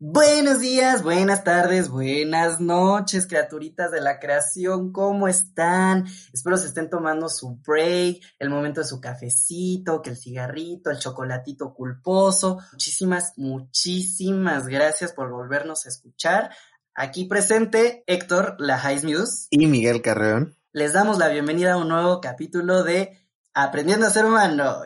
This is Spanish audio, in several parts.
Buenos días, buenas tardes, buenas noches, criaturitas de la creación, ¿cómo están? Espero se estén tomando su break, el momento de su cafecito, que el cigarrito, el chocolatito culposo. Muchísimas, muchísimas gracias por volvernos a escuchar. Aquí presente Héctor, la High Muse. Y Miguel Carreón. Les damos la bienvenida a un nuevo capítulo de Aprendiendo a ser humano.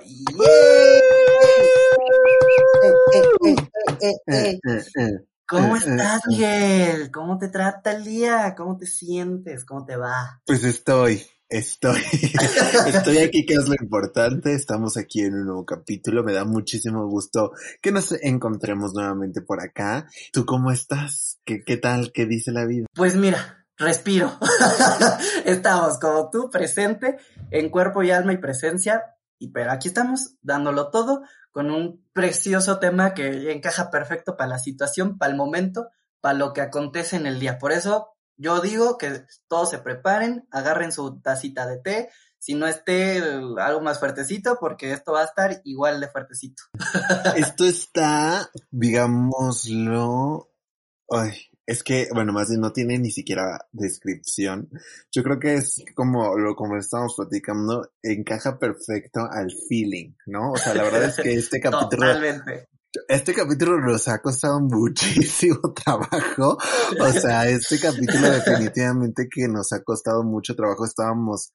¿Cómo estás, Miguel? ¿Cómo te trata el día? ¿Cómo te sientes? ¿Cómo te va? Pues estoy, estoy, estoy aquí, que es lo importante. Estamos aquí en un nuevo capítulo. Me da muchísimo gusto que nos encontremos nuevamente por acá. ¿Tú cómo estás? ¿Qué, qué tal? ¿Qué dice la vida? Pues mira, respiro. estamos como tú, presente, en cuerpo y alma y presencia. Y pero aquí estamos, dándolo todo con un precioso tema que encaja perfecto para la situación, para el momento, para lo que acontece en el día. Por eso yo digo que todos se preparen, agarren su tacita de té, si no esté algo más fuertecito, porque esto va a estar igual de fuertecito. Esto está, digámoslo, ay, es que, bueno, más bien no tiene ni siquiera descripción. Yo creo que es como lo como estamos platicando, encaja perfecto al feeling, ¿no? O sea, la verdad es que este capítulo Totalmente. Este capítulo nos ha costado muchísimo trabajo. O sea, este capítulo definitivamente que nos ha costado mucho trabajo. Estábamos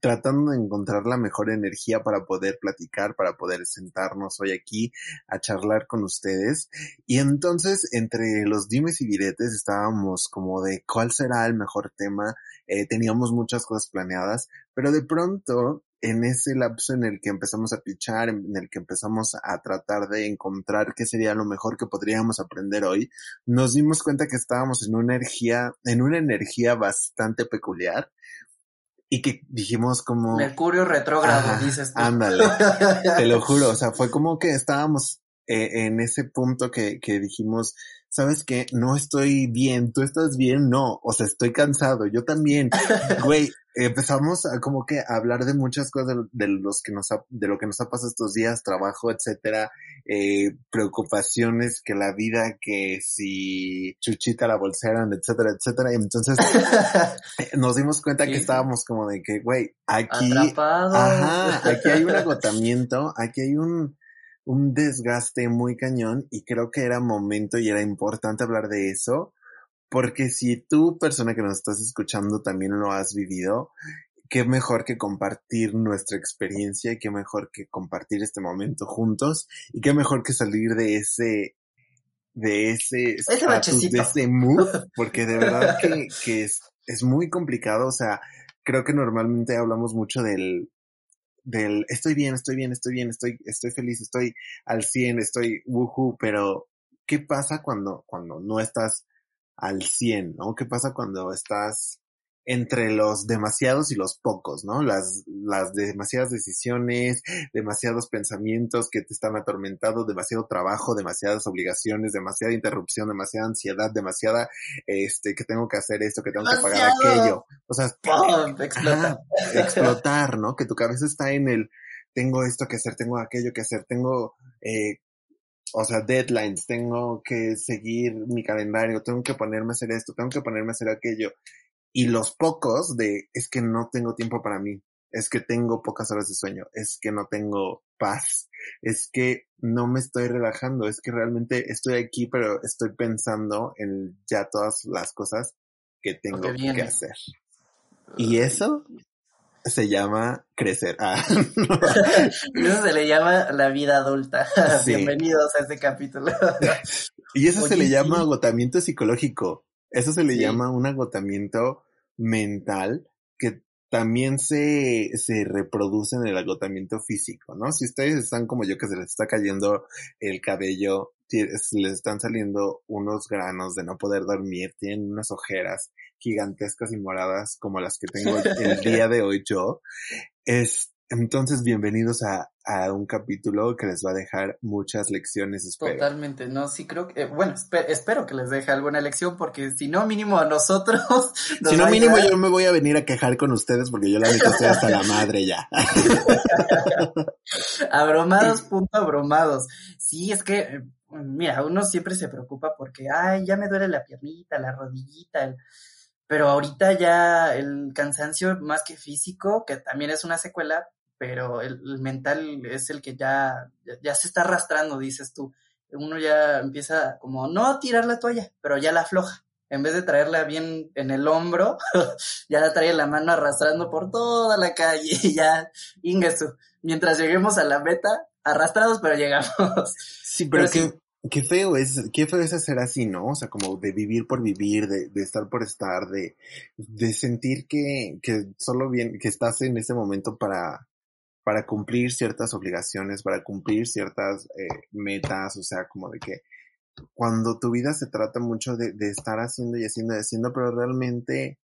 tratando de encontrar la mejor energía para poder platicar, para poder sentarnos hoy aquí a charlar con ustedes. Y entonces, entre los dimes y diretes, estábamos como de cuál será el mejor tema. Eh, teníamos muchas cosas planeadas, pero de pronto en ese lapso en el que empezamos a pichar, en el que empezamos a tratar de encontrar qué sería lo mejor que podríamos aprender hoy, nos dimos cuenta que estábamos en una energía, en una energía bastante peculiar y que dijimos como... Mercurio retrógrado, dices tú. Ándale, te lo juro, o sea, fue como que estábamos eh, en ese punto que, que dijimos, sabes que no estoy bien, tú estás bien, no, o sea, estoy cansado, yo también, güey, empezamos a como que a hablar de muchas cosas de, los que nos ha, de lo que nos ha pasado estos días, trabajo, etcétera, eh, preocupaciones que la vida, que si Chuchita la bolsearon, etcétera, etcétera, y entonces nos dimos cuenta que estábamos como de que, güey, aquí, ajá, aquí hay un agotamiento, aquí hay un, un desgaste muy cañón y creo que era momento y era importante hablar de eso, porque si tú, persona que nos estás escuchando, también lo has vivido, qué mejor que compartir nuestra experiencia, qué mejor que compartir este momento juntos y qué mejor que salir de ese de ese ese de ese mood, porque de verdad que, que es, es muy complicado, o sea, creo que normalmente hablamos mucho del del estoy bien, estoy bien, estoy bien, estoy, estoy feliz, estoy al 100, estoy woohoo, pero ¿qué pasa cuando, cuando no estás al 100, no? ¿Qué pasa cuando estás entre los demasiados y los pocos, ¿no? Las, las demasiadas decisiones, demasiados pensamientos que te están atormentando, demasiado trabajo, demasiadas obligaciones, demasiada interrupción, demasiada ansiedad, demasiada, este, que tengo que hacer esto, que tengo que pagar aquello. O sea, explotar. explotar, ¿no? Que tu cabeza está en el, tengo esto que hacer, tengo aquello que hacer, tengo, eh, o sea, deadlines, tengo que seguir mi calendario, tengo que ponerme a hacer esto, tengo que ponerme a hacer aquello. Y los pocos de es que no tengo tiempo para mí, es que tengo pocas horas de sueño, es que no tengo paz, es que no me estoy relajando, es que realmente estoy aquí pero estoy pensando en ya todas las cosas que tengo que, hacer. Y eso se llama crecer. Ah, eso se le llama la vida adulta. Bienvenidos a este capítulo. y eso se le llama agotamiento psicológico. Eso se le llama un agotamiento mental que también se, se reproduce en el agotamiento físico, ¿no? Si ustedes están como yo que se les está cayendo el cabello, les están saliendo unos granos de no poder dormir, tienen unas ojeras gigantescas y moradas como las que tengo el día de hoy yo, es, entonces, bienvenidos a, a, un capítulo que les va a dejar muchas lecciones, espero. Totalmente, no, sí creo que, eh, bueno, espero que les deje alguna lección porque si no, mínimo a nosotros. si no, mínimo yo me voy a venir a quejar con ustedes porque yo la neta estoy hasta la madre ya. abromados, punto abromados. Sí, es que, mira, uno siempre se preocupa porque, ay, ya me duele la piernita, la rodillita, pero ahorita ya el cansancio más que físico, que también es una secuela, pero el, mental es el que ya, ya, se está arrastrando, dices tú. Uno ya empieza como, no a tirar la toalla, pero ya la afloja. En vez de traerla bien en el hombro, ya la trae la mano arrastrando por toda la calle y ya, ingesu. Mientras lleguemos a la meta, arrastrados, pero llegamos. Sí, pero, que qué feo es, qué feo es hacer así, ¿no? O sea, como de vivir por vivir, de, estar por estar, de, de sentir que, que solo bien, que estás en ese momento para, para cumplir ciertas obligaciones, para cumplir ciertas eh, metas, o sea, como de que cuando tu vida se trata mucho de, estar haciendo y haciendo y haciendo, pero realmente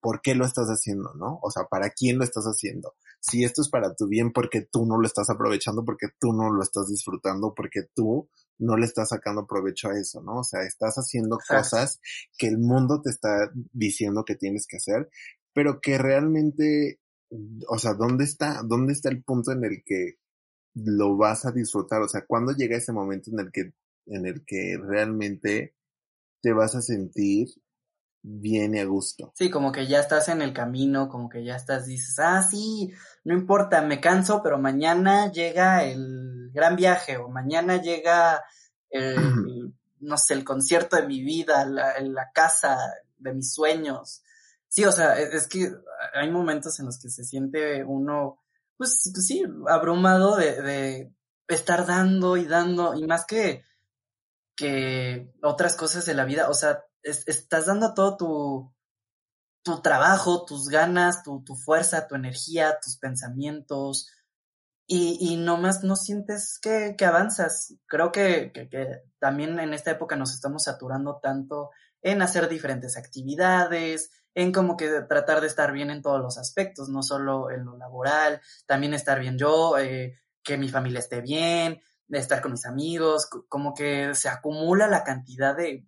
por qué lo estás haciendo, ¿no? O sea, ¿para quién lo estás haciendo? Si esto es para tu bien, porque tú no lo estás aprovechando, porque tú no lo estás disfrutando, porque tú no le estás sacando provecho a eso, ¿no? O sea, estás haciendo cosas que el mundo te está diciendo que tienes que hacer, pero que realmente, o sea, ¿dónde está, dónde está el punto en el que lo vas a disfrutar? O sea, ¿cuándo llega ese momento en el que, en el que realmente te vas a sentir bien y a gusto. Sí, como que ya estás en el camino, como que ya estás, dices, ah, sí, no importa, me canso, pero mañana llega el gran viaje o mañana llega el, no sé, el concierto de mi vida, la, la casa de mis sueños. Sí, o sea, e, es que hay momentos en los que se siente uno, pues, pues sí, abrumado de, de estar dando y dando, y más que, que otras cosas de la vida, o sea, estás dando todo tu, tu trabajo, tus ganas, tu, tu fuerza, tu energía, tus pensamientos, y, y nomás no sientes que, que avanzas. Creo que, que, también en esta época nos estamos saturando tanto en hacer diferentes actividades, en como que tratar de estar bien en todos los aspectos, no solo en lo laboral, también estar bien yo, eh, que mi familia esté bien, de estar con mis amigos, como que se acumula la cantidad de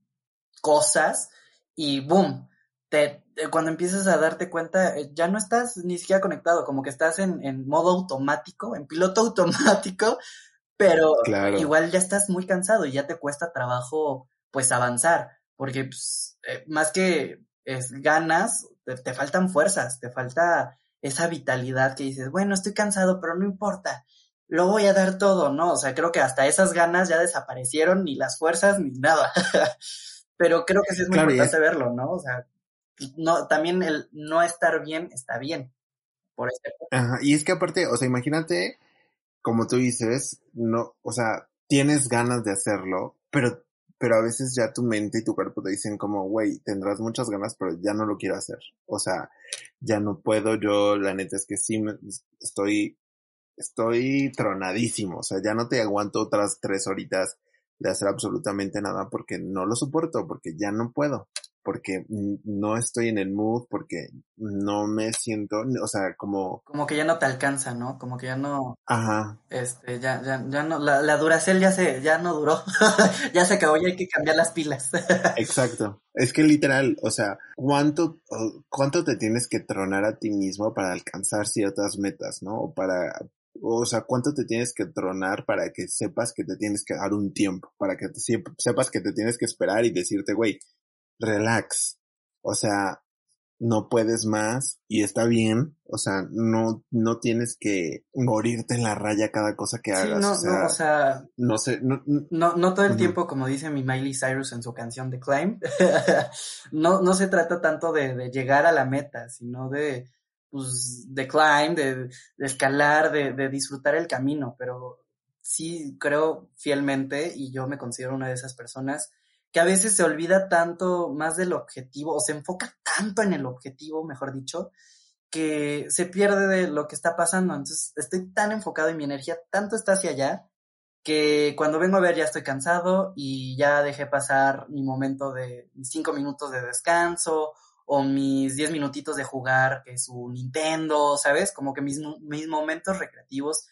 cosas y boom, te, cuando empiezas a darte cuenta, eh, ya no estás ni siquiera conectado, como que estás en, en modo automático, en piloto automático, pero igual ya estás muy cansado y ya te cuesta trabajo pues avanzar, porque pues, eh, más que es ganas, te, te, faltan fuerzas, te falta esa vitalidad que dices, bueno, estoy cansado, pero no importa, lo voy a dar todo, ¿no? O sea, creo que hasta esas ganas ya desaparecieron, ni las fuerzas, ni nada. pero creo que sí es muy importante verlo, ¿no? O sea, no, también el no estar bien está bien. Por Ajá, y es que aparte, o sea, imagínate, como tú dices, no, o sea, tienes ganas de hacerlo, pero, pero a veces ya tu mente y tu cuerpo te dicen como, güey, tendrás muchas ganas, pero ya no lo quiero hacer. O sea, ya no puedo, yo, la neta es que sí, me, estoy, estoy tronadísimo, o sea, ya no te aguanto otras tres horitas de hacer absolutamente nada porque no lo soporto, porque ya no puedo, porque no estoy en el mood, porque no me siento, o sea, como... Como que ya no te alcanza, ¿no? Como que ya no... Ajá. Este, ya, ya, ya no, la, la Duracell ya se, ya no duró, ya se acabó, ya hay que cambiar las pilas. Exacto. Es que literal, o sea, ¿cuánto, cuánto te tienes que tronar a ti mismo para alcanzar ciertas metas, ¿no? O para, o sea, cuánto te tienes que tronar para que sepas que te tienes que dar un tiempo, para que te, sepas que te tienes que esperar y decirte, güey, relax. O sea, no puedes más y está bien, o sea, no, no tienes que morirte en la raya cada cosa que hagas. no, o sea, no, o sea, no sé, no, no, no todo el tiempo, como dice mi Miley Cyrus en su canción The Climb, no, no se trata tanto de, de llegar a la meta, sino de, pues, de climb, de, escalar, de, disfrutar el camino, pero sí creo fielmente, y yo me considero una de esas personas, que a veces se olvida tanto más del objetivo, o se enfoca tanto en el objetivo, mejor dicho, que se pierde de lo que está pasando. Entonces, estoy tan enfocado y mi energía tanto está hacia allá, que cuando vengo a ver ya estoy cansado y ya dejé pasar mi momento de cinco minutos de descanso o mis 10 minutitos de jugar, que es un Nintendo, ¿sabes? Como que mis, mis momentos recreativos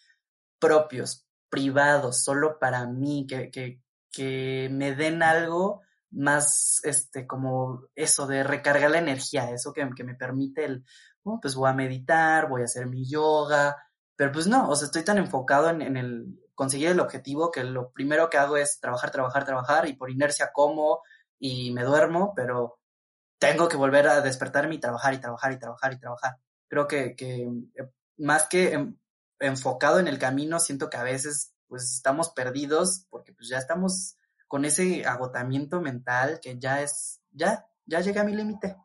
propios, privados, solo para mí, que, que, que me den algo más, este, como eso de recargar la energía, eso que, que me permite el, oh, pues voy a meditar, voy a hacer mi yoga, pero pues no, o sea, estoy tan enfocado en, en el conseguir el objetivo, que lo primero que hago es trabajar, trabajar, trabajar y por inercia como y me duermo, pero tengo que volver a despertarme y trabajar y trabajar y trabajar y trabajar. Creo que, que eh, más que enfocado en el camino, siento que a veces pues estamos perdidos porque pues ya estamos con ese agotamiento mental que ya es, ya, ya llega a mi límite.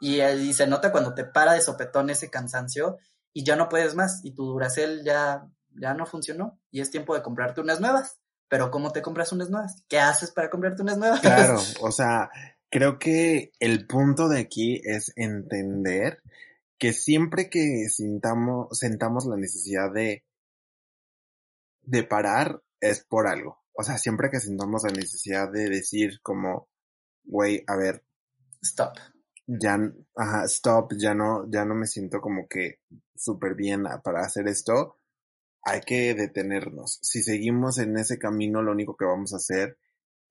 Y, y, se nota cuando te para de sopetón ese cansancio y ya no puedes más y tu Duracell ya, ya no funcionó y es tiempo de comprarte unas nuevas. Pero ¿cómo te compras unas nuevas? ¿Qué haces para comprarte unas nuevas? Claro, o sea, creo que el punto de aquí es entender que siempre que sintamos, sentamos la necesidad de, de parar es por algo. O sea, siempre que sintamos la necesidad de decir como, güey, a ver. Stop. Ya, ajá, stop, ya no, ya no me siento como que súper bien para hacer esto. Hay que detenernos. Si seguimos en ese camino, lo único que vamos a hacer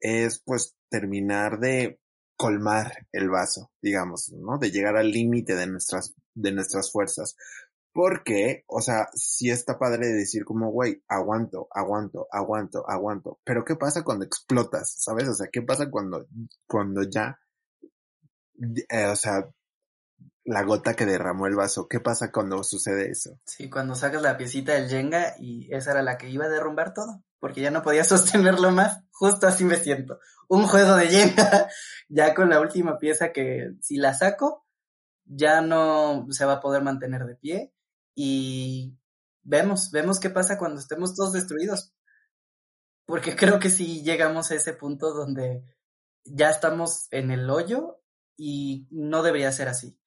es pues terminar de colmar el vaso, digamos, ¿no? De llegar al límite de nuestras, de nuestras fuerzas. Porque, o sea, sí está padre decir como, güey, aguanto, aguanto, aguanto, aguanto. Pero ¿qué pasa cuando explotas? ¿Sabes? O sea, ¿qué pasa cuando, cuando ya, eh, o sea, la gota que derramó el vaso? ¿Qué pasa cuando sucede eso? Sí, cuando sacas la piecita del Jenga y esa era la que iba a derrumbar todo, porque ya no podía sostenerlo más. Justo así me siento. Un juego de Jenga, ya con la última pieza que si la saco, ya no se va a poder mantener de pie y vemos, vemos qué pasa cuando estemos todos destruidos. Porque creo que si llegamos a ese punto donde ya estamos en el hoyo y no debería ser así.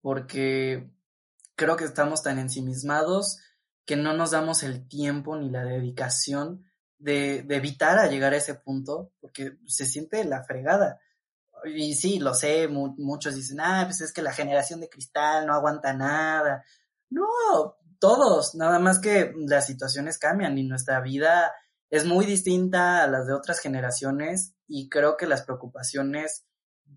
Porque creo que estamos tan ensimismados que no nos damos el tiempo ni la dedicación de, de evitar a llegar a ese punto, porque se siente la fregada. Y sí, lo sé, muchos dicen, ah, pues es que la generación de cristal no aguanta nada. No, todos, nada más que las situaciones cambian y nuestra vida es muy distinta a las de otras generaciones y creo que las preocupaciones,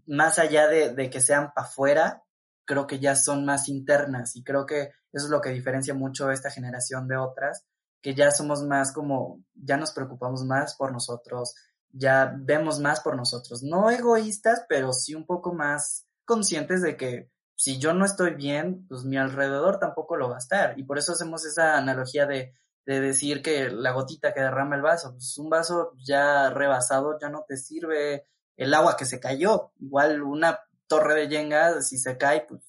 más allá de, que sean para afuera, creo que ya son más internas y creo que eso es lo que diferencia mucho esta generación de otras, que ya somos más como, ya nos preocupamos más por nosotros, ya vemos más por nosotros, no egoístas, pero sí un poco más conscientes de que si yo no estoy bien, pues mi alrededor tampoco lo va a estar. Y por eso hacemos esa analogía de, de decir que la gotita que derrama el vaso, pues un vaso ya rebasado ya no te sirve el agua que se cayó. Igual una torre de yenga, si se cae, pues,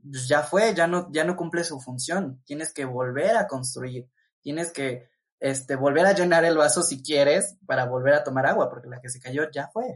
pues ya fue, ya no, ya no cumple su función. Tienes que volver a construir, tienes que este, volver a llenar el vaso si quieres para volver a tomar agua, porque la que se cayó ya fue.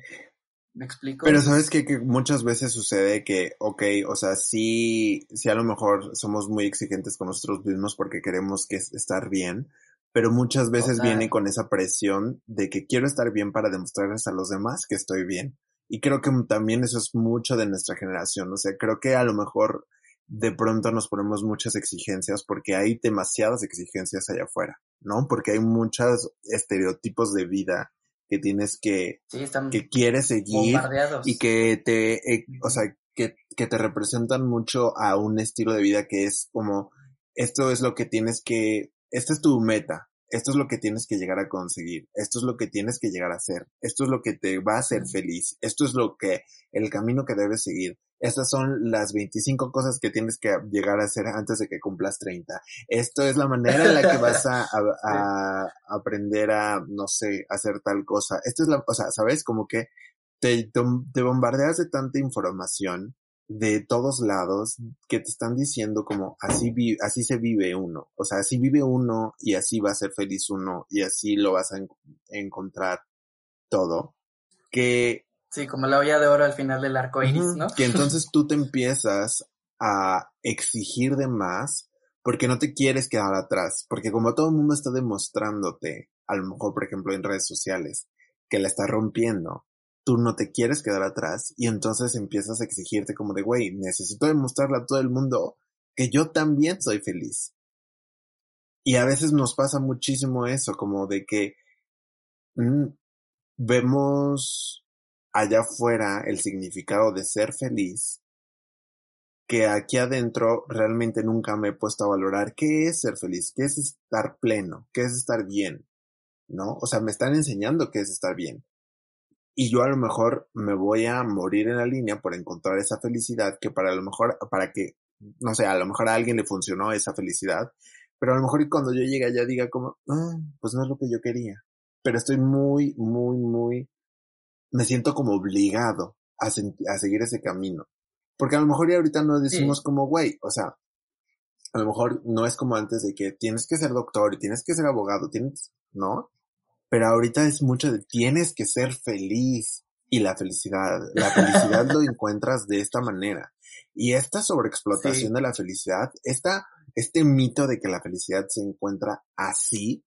¿Me explico? Pero sabes que, que, muchas veces sucede que, ok, o sea, sí, sí a lo mejor somos muy exigentes con nosotros mismos porque queremos que estar bien, pero muchas veces viene con esa presión de que quiero estar bien para demostrarles a los demás que estoy bien. Y creo que también eso es mucho de nuestra generación. O sea, creo que a lo mejor de pronto nos ponemos muchas exigencias porque hay demasiadas exigencias allá afuera, ¿no? Porque hay muchos estereotipos de vida que tienes que, que quieres seguir y que te, eh, o sea, que, que te representan mucho a un estilo de vida que es como, esto es lo que tienes que, esta es tu meta, esto es lo que tienes que llegar a conseguir, esto es lo que tienes que llegar a hacer, esto es lo que te va a hacer feliz, esto es lo que, el camino que debes seguir. Estas son las 25 cosas que tienes que llegar a hacer antes de que cumplas 30. Esto es la manera en la que vas a, a, aprender a, no sé, hacer tal cosa. Esto es la, o sea, ¿sabes? Como que te, te bombardeas de tanta información de todos lados que te están diciendo como así vi, así se vive uno, o sea, así vive uno y así va a ser feliz uno y así lo vas a encontrar todo, que Sí, como la olla de oro al final del arco iris, ¿no? Que entonces tú te empiezas a exigir de más porque no te quieres quedar atrás, porque como todo el mundo está demostrándote, a lo mejor por ejemplo en redes sociales, que la está rompiendo, tú no te quieres quedar atrás y entonces empiezas a exigirte como de, güey, necesito demostrarle a todo el mundo que yo también soy feliz. Y a veces nos pasa muchísimo eso, como de que mm, vemos allá afuera el significado de ser feliz que aquí adentro realmente nunca me he puesto a valorar qué es ser feliz, qué es estar pleno, qué es estar bien, ¿no? O sea, me están enseñando qué es estar bien. Y yo a lo mejor me voy a morir en la línea por encontrar esa felicidad que para lo mejor, para que, no sé, a lo mejor a alguien le funcionó esa felicidad, pero a lo mejor cuando yo llegue allá diga como, ah, pues no es lo que yo quería. Pero estoy muy, muy, muy, me siento como obligado a, a seguir ese camino. Porque a lo mejor ya ahorita no decimos como, güey, o sea, a lo mejor no es como antes de que tienes que ser doctor y tienes que ser abogado, tienes, ¿no? Pero ahorita es mucho de tienes que ser feliz y la felicidad, la felicidad lo encuentras de esta manera. Y esta sobreexplotación de la felicidad, esta, este mito de que la felicidad se encuentra así,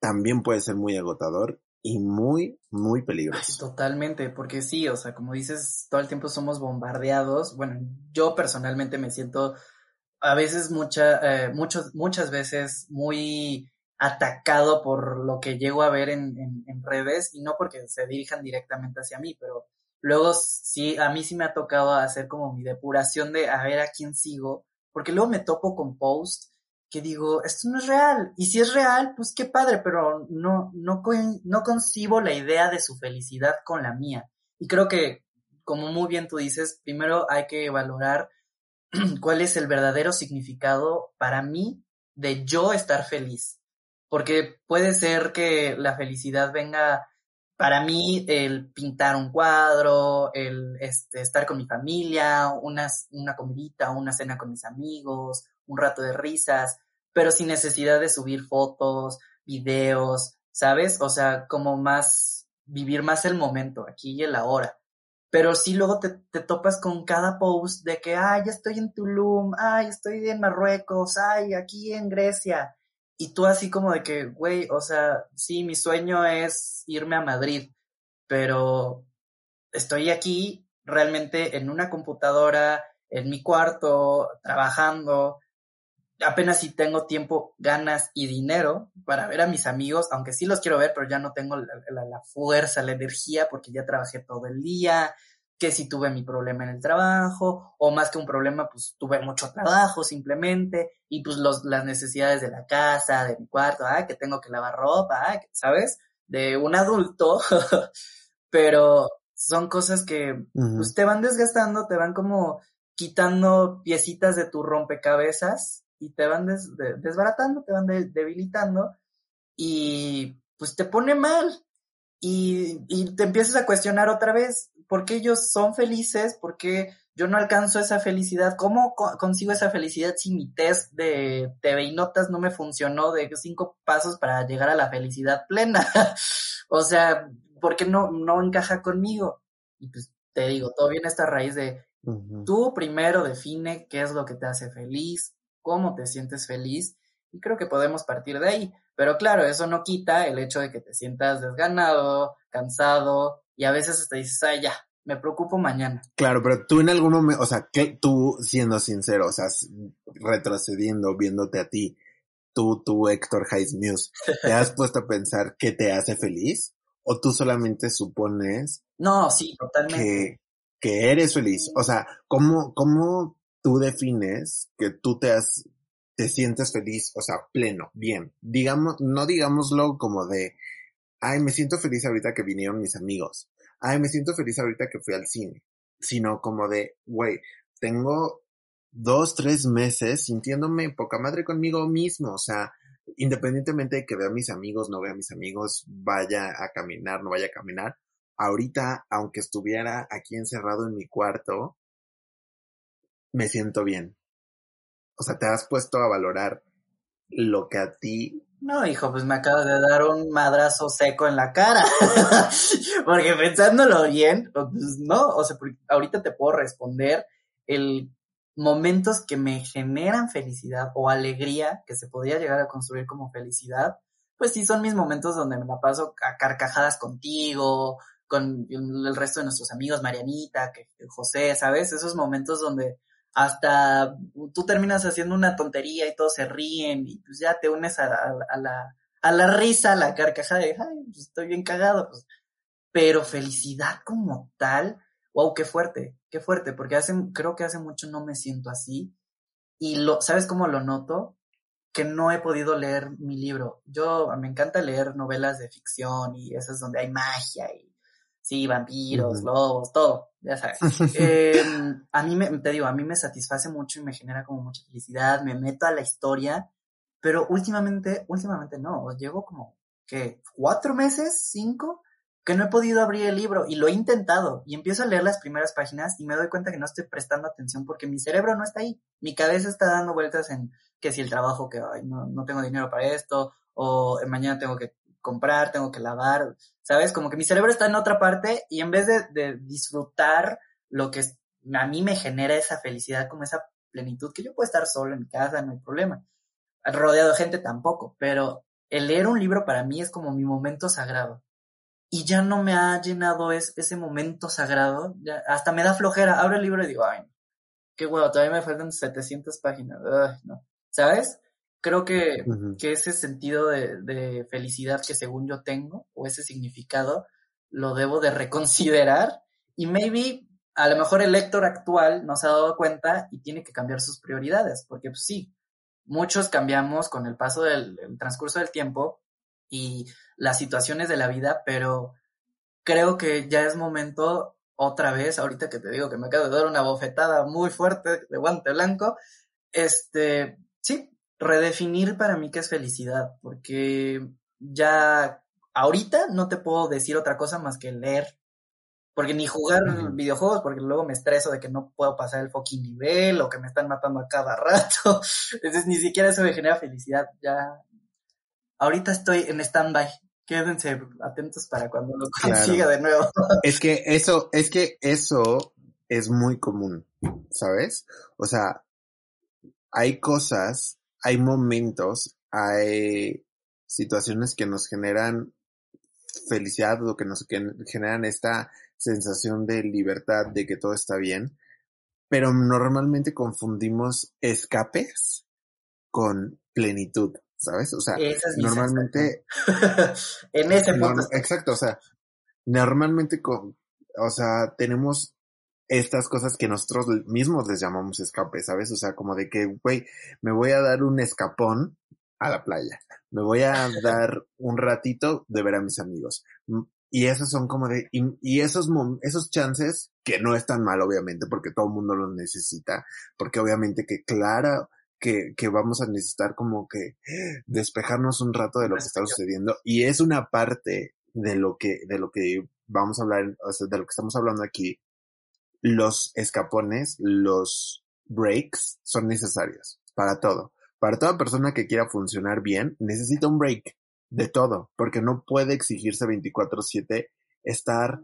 también puede ser muy agotador y muy, muy peligroso. Totalmente, porque sí, o sea, como dices, todo el tiempo somos bombardeados. Bueno, yo personalmente me siento a veces mucha, eh, muchos, muchas veces muy atacado por lo que llego a ver en, en, redes y no porque se dirijan directamente hacia mí, pero luego sí, a mí sí me ha tocado hacer como mi depuración de a ver a quién sigo, porque luego me topo con posts que digo, esto no es real. Y si es real, pues qué padre, pero no, no, no concibo la idea de su felicidad con la mía. Y creo que, como muy bien tú dices, primero hay que valorar cuál es el verdadero significado para mí de yo estar feliz. Porque puede ser que la felicidad venga para mí el pintar un cuadro, el este, estar con mi familia, una, una comidita, una cena con mis amigos, un rato de risas, pero sin necesidad de subir fotos, videos, ¿sabes? O sea, como más, vivir más el momento, aquí y el ahora. Pero sí luego te, te topas con cada post de que, ay, ya estoy en Tulum, ay, estoy en Marruecos, ay, aquí en Grecia. Y tú así como de que, güey, o sea, sí, mi sueño es irme a Madrid, pero estoy aquí realmente en una computadora, en mi cuarto, trabajando, apenas si tengo tiempo, ganas y dinero para ver a mis amigos, aunque sí los quiero ver, pero ya no tengo la, fuerza, la energía, porque ya trabajé todo el día, que si tuve mi problema en el trabajo, o más que un problema, pues tuve mucho trabajo simplemente, y pues los, las necesidades de la casa, de mi cuarto, ah, que tengo que lavar ropa, ¿sabes? De un adulto, pero son cosas que pues, te van desgastando, te van como quitando piecitas de tu rompecabezas y te van desbaratando, te van debilitando y pues te pone mal y, y, te empiezas a cuestionar otra vez por qué ellos son felices, por qué yo no alcanzo esa felicidad, cómo consigo esa felicidad si mi test de TV y notas no me funcionó de cinco pasos para llegar a la felicidad plena. o sea, ¿por qué no, no encaja conmigo? Y pues te digo, todo viene a esta raíz de tú primero define qué es lo que te hace feliz, cómo te sientes feliz y creo que podemos partir de ahí. Pero claro, eso no quita el hecho de que te sientas desganado, cansado y a veces te dices, ay, ya, me preocupo mañana. Claro, pero tú en algún momento, o sea, que tú siendo sincero, o sea, retrocediendo, viéndote a ti, tú, tú, Héctor Muse, ¿te has puesto a pensar qué te hace feliz? ¿O tú solamente supones? No, sí, totalmente. Que, que eres feliz. O sea, ¿cómo, cómo tú defines que tú te has, te sientes feliz, o sea, pleno, bien. Digamos, no digámoslo como de, ay, me siento feliz ahorita que vinieron mis amigos. Ay, me siento feliz ahorita que fui al cine. Sino como de, güey, tengo dos, tres meses sintiéndome poca madre conmigo mismo. O sea, independientemente de que vea a mis amigos, no vea a mis amigos, vaya a caminar, no vaya a caminar. Ahorita, aunque estuviera aquí encerrado en mi cuarto, me siento bien. O sea, te has puesto a valorar lo que a ti... No, hijo, pues me acabas de dar un madrazo seco en la cara. porque pensándolo bien, pues no, o sea, ahorita te puedo responder el momentos que me generan felicidad o alegría que se podría llegar a construir como felicidad, pues sí son mis momentos donde me la paso a carcajadas contigo, con el resto de nuestros amigos, Marianita, José, ¿sabes? Esos momentos donde hasta tú terminas haciendo una tontería y todos se ríen y pues ya te unes a, la, a la risa, a la carcajada de, ay, pues estoy bien cagado, pues. Pero felicidad como tal, wow, qué fuerte, qué fuerte, porque hace, creo que hace mucho no me siento así. Y lo, ¿sabes cómo lo noto? Que no he podido leer mi libro. Yo me encanta leer novelas de ficción y esas donde hay magia y sí, vampiros, lobos, todo, ya sabes. Em, a mí me, te digo, a mí me satisface mucho y me genera como mucha felicidad, me meto a la historia, pero últimamente, últimamente no, llevo como, ¿qué? ¿Cuatro meses? ¿Cinco? que no he podido abrir el libro y lo he intentado y empiezo a leer las primeras páginas y me doy cuenta que no estoy prestando atención porque mi cerebro no está ahí. Mi cabeza está dando vueltas en que si el trabajo, que no, no tengo dinero para esto, o mañana tengo que comprar, tengo que lavar, ¿sabes? Como que mi cerebro está en otra parte y en vez de, disfrutar lo que a mí me genera esa felicidad, como esa plenitud, que yo puedo estar solo en mi casa, no hay problema. Rodeado de gente tampoco, pero el leer un libro para mí es como mi momento sagrado y ya no me ha llenado ese momento sagrado, hasta me da flojera, abro el libro y digo, ay, qué bueno, todavía me faltan 700 páginas, no. ¿sabes? Creo que, que ese sentido de, de, felicidad que según yo tengo, o ese significado, lo debo de reconsiderar. Y maybe a lo mejor el lector actual no se ha dado cuenta y tiene que cambiar sus prioridades, porque pues, sí, muchos cambiamos con el paso del transcurso del tiempo y las situaciones de la vida, pero creo que ya es momento otra vez, ahorita que te digo que me acabo de dar una bofetada muy fuerte de guante blanco, este, sí, redefinir para mí qué es felicidad, porque ya ahorita no te puedo decir otra cosa más que leer, porque ni jugar videojuegos, porque luego me estreso de que no puedo pasar el fucking nivel o que me están matando a cada rato, entonces ni siquiera eso me genera felicidad, ya ahorita estoy en stand-by. Quédense atentos para cuando lo consiga de nuevo. Es que eso, es que eso es muy común, ¿sabes? O sea, hay cosas, hay momentos, hay situaciones que nos generan felicidad o que nos generan esta sensación de libertad, de que todo está bien, pero normalmente confundimos escapes con plenitud. ¿sabes? O sea, normalmente... en ese punto. exacto, o sea, normalmente con, o sea, tenemos estas cosas que nosotros mismos les llamamos escape, ¿sabes? O sea, como de que, güey, me voy a dar un escapón a la playa, me voy a dar un ratito de ver a mis amigos. Mm, y esos son como de, y, y esos, esos chances, que no están mal, obviamente, porque todo el mundo los necesita, porque obviamente que Clara, que, que vamos a necesitar como que despejarnos un rato de lo que está sucediendo y es una parte de lo que, de lo que vamos a hablar, o sea, de lo que estamos hablando aquí. Los escapones, los breaks son necesarios para todo. Para toda persona que quiera funcionar bien, necesita un break de todo, porque no puede exigirse 24/7 estar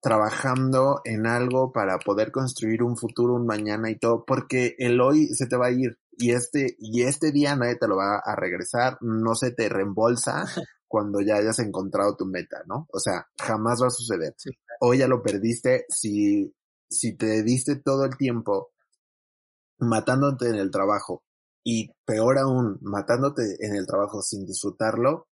trabajando en algo para poder construir un futuro, un mañana y todo, porque el hoy se te va a ir y este, y este día nadie te lo va a regresar, no se te reembolsa cuando ya hayas encontrado tu meta, ¿no? O sea, jamás va a suceder. Hoy ya lo perdiste si, si te diste todo el tiempo matándote en el trabajo y peor aún, matándote en el trabajo sin disfrutarlo,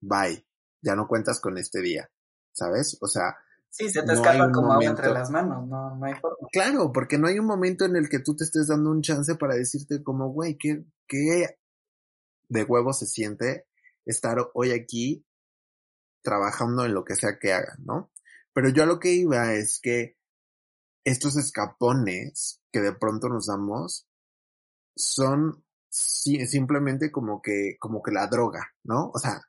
bye, ya no cuentas con este día, ¿sabes? O sea, Sí, se te escapa como agua entre las manos, no, no hay forma. Claro, porque no hay un momento en el que tú te estés dando un chance para decirte como, güey, ¿qué, qué de huevo se siente estar hoy aquí trabajando en lo que sea que haga, ¿no? Pero yo a lo que iba es que estos escapones que de pronto nos damos son simplemente como que, como que la droga, ¿no? O sea,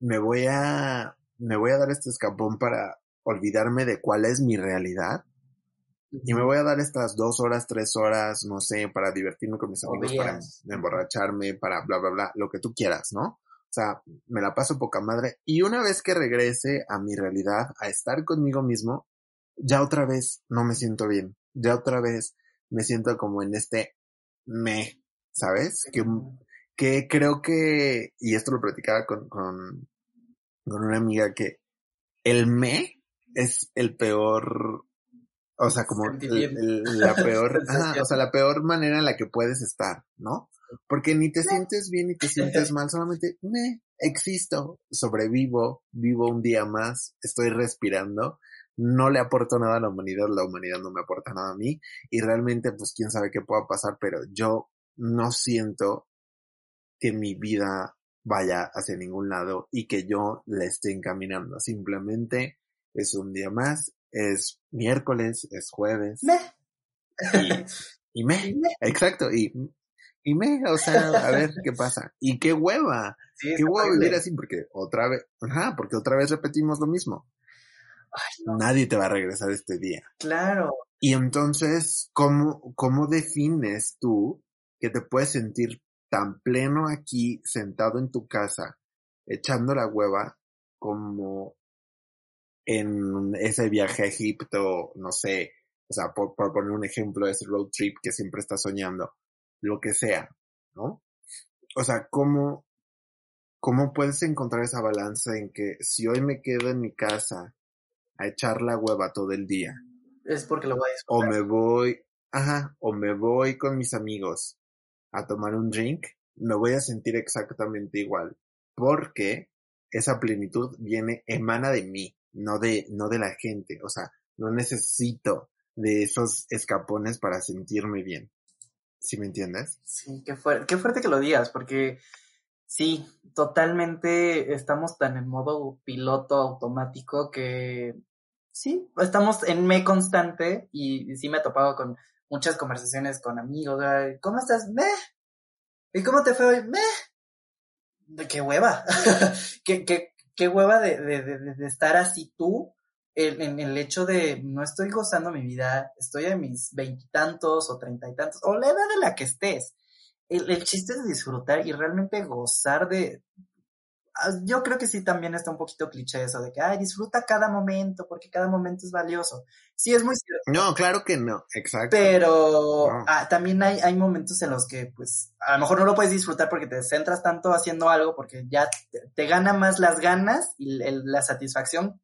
me voy a, me voy a dar este escapón para, olvidarme de cuál es mi realidad y me voy a dar estas dos horas, tres horas, no sé, para divertirme con mis amigos, para emborracharme, para bla, bla, bla, lo que tú quieras, ¿no? O sea, me la paso poca madre. Y una vez que regrese a mi realidad, a estar conmigo mismo, ya otra vez no me siento bien. Ya otra vez me siento como en este me, ¿sabes? Que, que creo que, y esto lo platicaba con, con, con una amiga que el me es el peor, o sea, como la peor, o sea, la peor manera en la que puedes estar, ¿no? Porque ni te sientes bien ni te sientes mal, solamente me existo, sobrevivo, vivo un día más, estoy respirando, no le aporto nada a la humanidad, la humanidad no me aporta nada a mí y realmente pues quién sabe qué pueda pasar, pero yo no siento que mi vida vaya hacia ningún lado y que yo la esté encaminando. Simplemente es un día más, es miércoles, es jueves. Y, y me, exacto, y, y me, o sea, a ver qué pasa. Y qué hueva, qué hueva vivir así, porque otra vez, ajá, porque otra vez repetimos lo mismo. Nadie te va a regresar este día. Claro. Y entonces, ¿cómo, cómo defines tú que te puedes sentir tan pleno aquí, sentado en tu casa, echando la hueva, como en ese viaje a Egipto, no sé, o sea, por, poner un ejemplo, ese road trip que siempre estás soñando, lo que sea, ¿no? O sea, ¿cómo, cómo puedes encontrar esa balanza en que si hoy me quedo en mi casa a echar la hueva todo el día. Es porque lo voy a O me voy, ajá, o me voy con mis amigos a tomar un drink, me voy a sentir exactamente igual. Porque esa plenitud viene, emana de mí, no de, no de la gente. O sea, no necesito de esos escapones para sentirme bien. ¿Sí me entiendes? Sí, qué, fuerte, qué fuerte que lo digas, porque sí, totalmente estamos tan en modo piloto automático que sí, estamos en me constante y, sí me he topado con muchas conversaciones con amigos. ¿Cómo estás? Me. ¿Y cómo te fue hoy? Me. Qué hueva. qué, qué, qué hueva de, de, de, estar así tú en, el hecho de no estoy gozando mi vida, estoy en mis veintitantos o treinta y tantos, o la edad de la que estés. El, el chiste es disfrutar y realmente gozar de, yo creo que sí también está un poquito cliché eso de que, ay, disfruta cada momento porque cada momento es valioso. Sí, es muy cierto. No, claro que no, exacto. Pero ah, también hay, hay momentos en los que, pues, a lo mejor no lo puedes disfrutar porque te centras tanto haciendo algo porque ya te, gana más las ganas y la satisfacción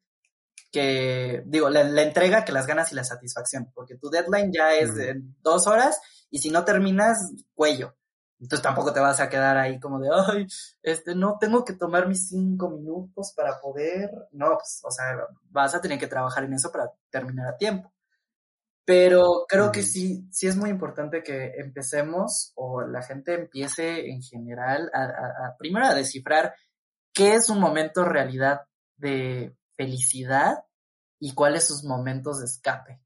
que, digo, la, entrega que las ganas y la satisfacción, porque tu deadline ya es de dos horas y si no terminas, cuello. Entonces tampoco te vas a quedar ahí como de, ay, este, no tengo que tomar mis cinco minutos para poder. No, pues, o sea, vas a tener que trabajar en eso para terminar a tiempo. Pero creo que sí, sí es muy importante que empecemos o la gente empiece en general a, a, primero a descifrar qué es un momento realidad de felicidad y cuáles sus momentos de escape.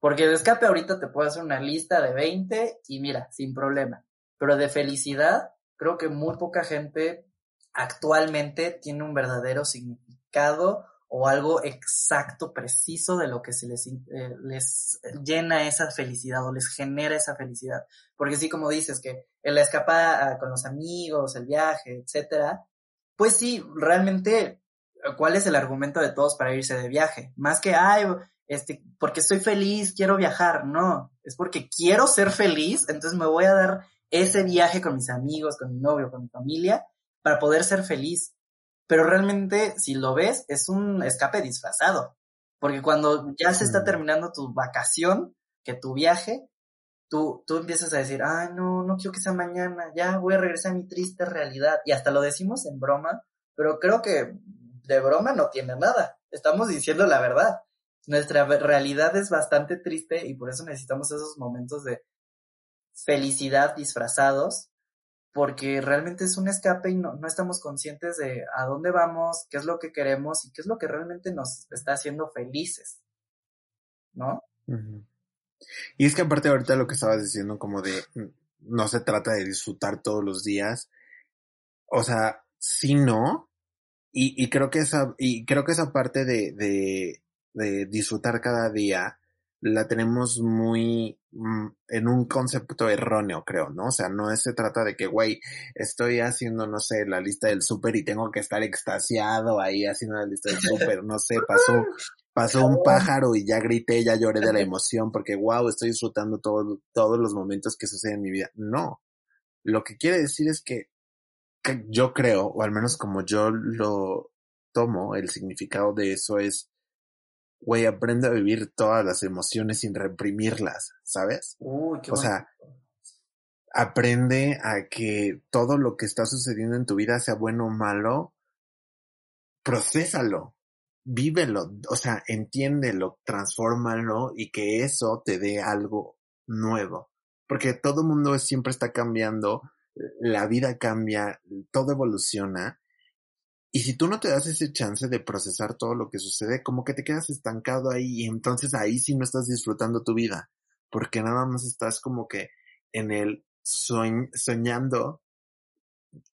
Porque de escape ahorita te puedo hacer una lista de 20 y mira, sin problema pero de felicidad, creo que muy poca gente actualmente tiene un verdadero significado o algo exacto, preciso de lo que se les, eh, les llena esa felicidad o les genera esa felicidad. Porque sí, como dices, que la escapada con los amigos, el viaje, etcétera, pues sí, realmente, ¿cuál es el argumento de todos para irse de viaje? Más que, ay, este, porque estoy feliz, quiero viajar. No, es porque quiero ser feliz, entonces me voy a dar ese viaje con mis amigos, con mi novio, con mi familia, para poder ser feliz. Pero realmente, si lo ves, es un escape disfrazado. Porque cuando ya se está mm. terminando tu vacación, que tu viaje, tú, tú empiezas a decir, ay, no, no quiero que sea mañana, ya voy a regresar a mi triste realidad. Y hasta lo decimos en broma, pero creo que de broma no tiene nada. Estamos diciendo la verdad. Nuestra realidad es bastante triste y por eso necesitamos esos momentos de felicidad disfrazados, porque realmente es un escape y no, no, estamos conscientes de a dónde vamos, qué es lo que queremos y qué es lo que realmente nos está haciendo felices, ¿no? Y es que aparte ahorita lo que estabas diciendo como de no se trata de disfrutar todos los días, o sea, sí no, y, y creo que esa, y creo que esa parte de, de, disfrutar cada día la tenemos muy en un concepto erróneo, creo, ¿no? O sea, no se trata de que, güey, estoy haciendo, no sé, la lista del súper y tengo que estar extasiado ahí haciendo la lista del súper, no sé, pasó, pasó un pájaro y ya grité, ya lloré de la emoción porque, wow, estoy disfrutando todo, todos los momentos que suceden en mi vida. No. Lo que quiere decir es que, que yo creo, o al menos como yo lo tomo, el significado de eso es güey, aprende a vivir todas las emociones sin reprimirlas, ¿sabes? Uy, qué o sea, aprende a que todo lo que está sucediendo en tu vida, sea bueno o malo, procésalo. vívelo, o sea, entiéndelo, transfórmalo y que eso te dé algo nuevo. Porque todo el mundo siempre está cambiando, la vida cambia, todo evoluciona. Y si tú no te das ese chance de procesar todo lo que sucede, como que te quedas estancado ahí y entonces ahí sí no estás disfrutando tu vida. Porque nada más estás como que en el soñando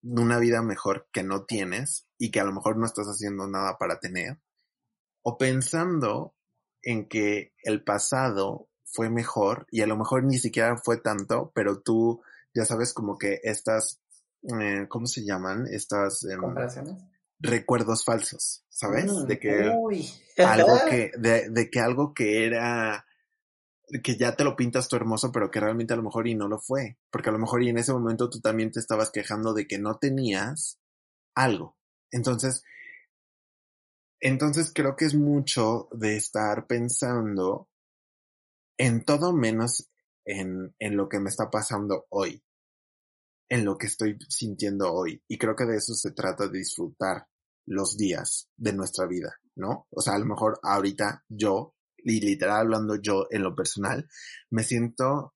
una vida mejor que no tienes y que a lo mejor no estás haciendo nada para tener o pensando en que el pasado fue mejor y a lo mejor ni siquiera fue tanto, pero tú ya sabes como que estas, eh, ¿cómo se llaman? Estas... Eh, ¿Comparaciones? Recuerdos falsos, ¿sabes? Mm, de que algo que, de, de que algo que era que ya te lo pintas tu hermoso, pero que realmente a lo mejor y no lo fue. Porque a lo mejor y en ese momento tú también te estabas quejando de que no tenías algo. Entonces, entonces creo que es mucho de estar pensando en todo menos en, en lo que me está pasando hoy, en lo que estoy sintiendo hoy. Y creo que de eso se trata de disfrutar los días de nuestra vida, ¿no? O sea, a lo mejor ahorita yo, y literal hablando yo en lo personal, me siento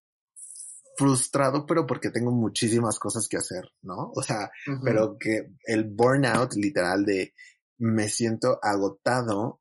frustrado, pero porque tengo muchísimas cosas que hacer, ¿no? O sea, pero que el burnout literal de me siento agotado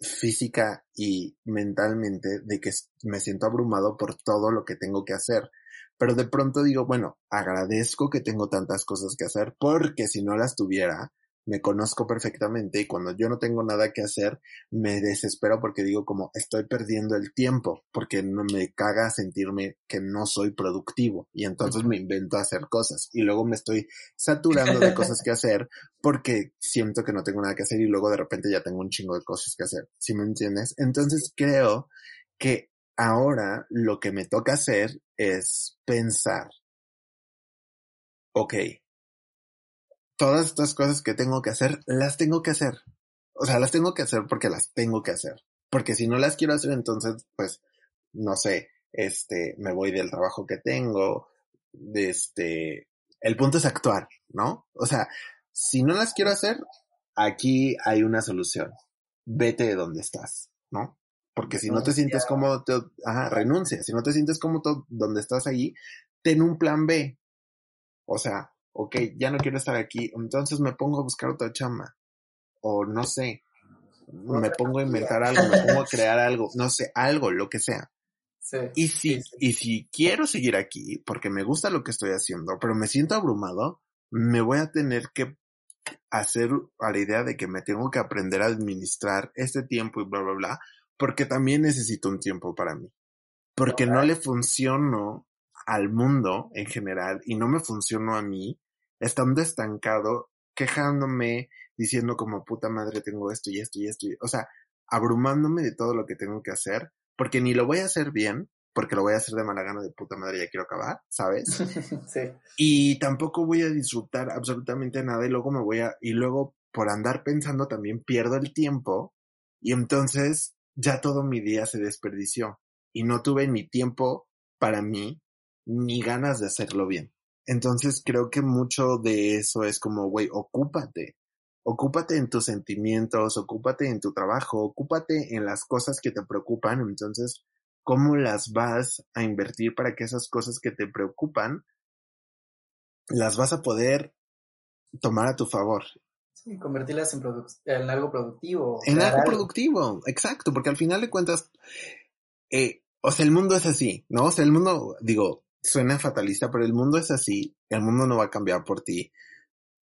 física y mentalmente de que me siento abrumado por todo lo que tengo que hacer. Pero de pronto digo, bueno, agradezco que tengo tantas cosas que hacer porque si no las tuviera, me conozco perfectamente y cuando yo no tengo nada que hacer, me desespero porque digo como estoy perdiendo el tiempo, porque no me caga sentirme que no soy productivo y entonces me invento hacer cosas y luego me estoy saturando de cosas que hacer porque siento que no tengo nada que hacer y luego de repente ya tengo un chingo de cosas que hacer, ¿sí me entiendes? Entonces creo que ahora lo que me toca hacer es pensar, ok, todas estas cosas que tengo que hacer, las tengo que hacer. O sea, las tengo que hacer porque las tengo que hacer. Porque si no las quiero hacer, entonces, pues, no sé, este, me voy del trabajo que tengo, de este, el punto es actuar, ¿no? O sea, si no las quiero hacer, aquí hay una solución. Vete de donde estás, ¿no? Porque si no te sientes cómodo, ajá, renuncia. Si no te sientes cómodo donde estás ahí, ten un plan B. O sea, ok, ya no quiero estar aquí, entonces me pongo a buscar otra chamba. O no sé, me pongo a inventar algo, me pongo a crear algo, no sé, algo, lo que sea. Sí, y si, y si quiero seguir aquí, porque me gusta lo que estoy haciendo, pero me siento abrumado, me voy a tener que hacer a la idea de que me tengo que aprender a administrar este tiempo y bla, bla, bla, porque también necesito un tiempo para mí. Porque no le funciono al mundo en general y no me funcionó a mí, estando estancado, quejándome, diciendo como puta madre tengo esto y esto y esto, o sea, abrumándome de todo lo que tengo que hacer, porque ni lo voy a hacer bien, porque lo voy a hacer de mala gana de puta madre, ya quiero acabar, ¿sabes? sí. Y tampoco voy a disfrutar absolutamente nada y luego me voy a, y luego por andar pensando también pierdo el tiempo y entonces ya todo mi día se desperdició y no tuve ni tiempo para mí ni ganas de hacerlo bien. Entonces creo que mucho de eso es como, güey, ocúpate. Ocúpate en tus sentimientos, ocúpate en tu trabajo, ocúpate en las cosas que te preocupan. Entonces, ¿cómo las vas a invertir para que esas cosas que te preocupan las vas a poder tomar a tu favor? Sí, convertirlas en, en algo productivo. En algo, productivo, exacto, porque al final de cuentas, eh, o sea, el mundo es así, ¿no? O sea, el mundo, digo, suena fatalista, pero el mundo es así, el mundo no va a cambiar por ti.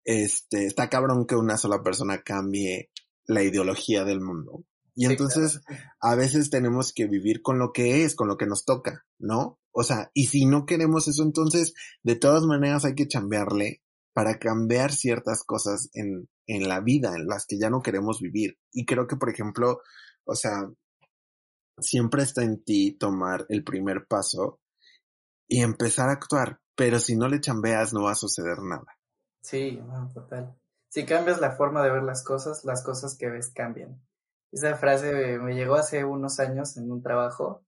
Este, está cabrón que una sola persona cambie la ideología del mundo. Y entonces, a veces tenemos que vivir con lo que es, con lo que nos toca, ¿no? O sea, y si no queremos eso, entonces, de todas maneras hay que chambearle para cambiar ciertas cosas en, en la vida, en las que ya no queremos vivir. Y creo que, por ejemplo, o sea, siempre está en ti tomar el primer paso y empezar a actuar, pero si no le chambeas no va a suceder nada. Sí, total. Si cambias la forma de ver las cosas, las cosas que ves cambian. Esa frase me llegó hace unos años en un trabajo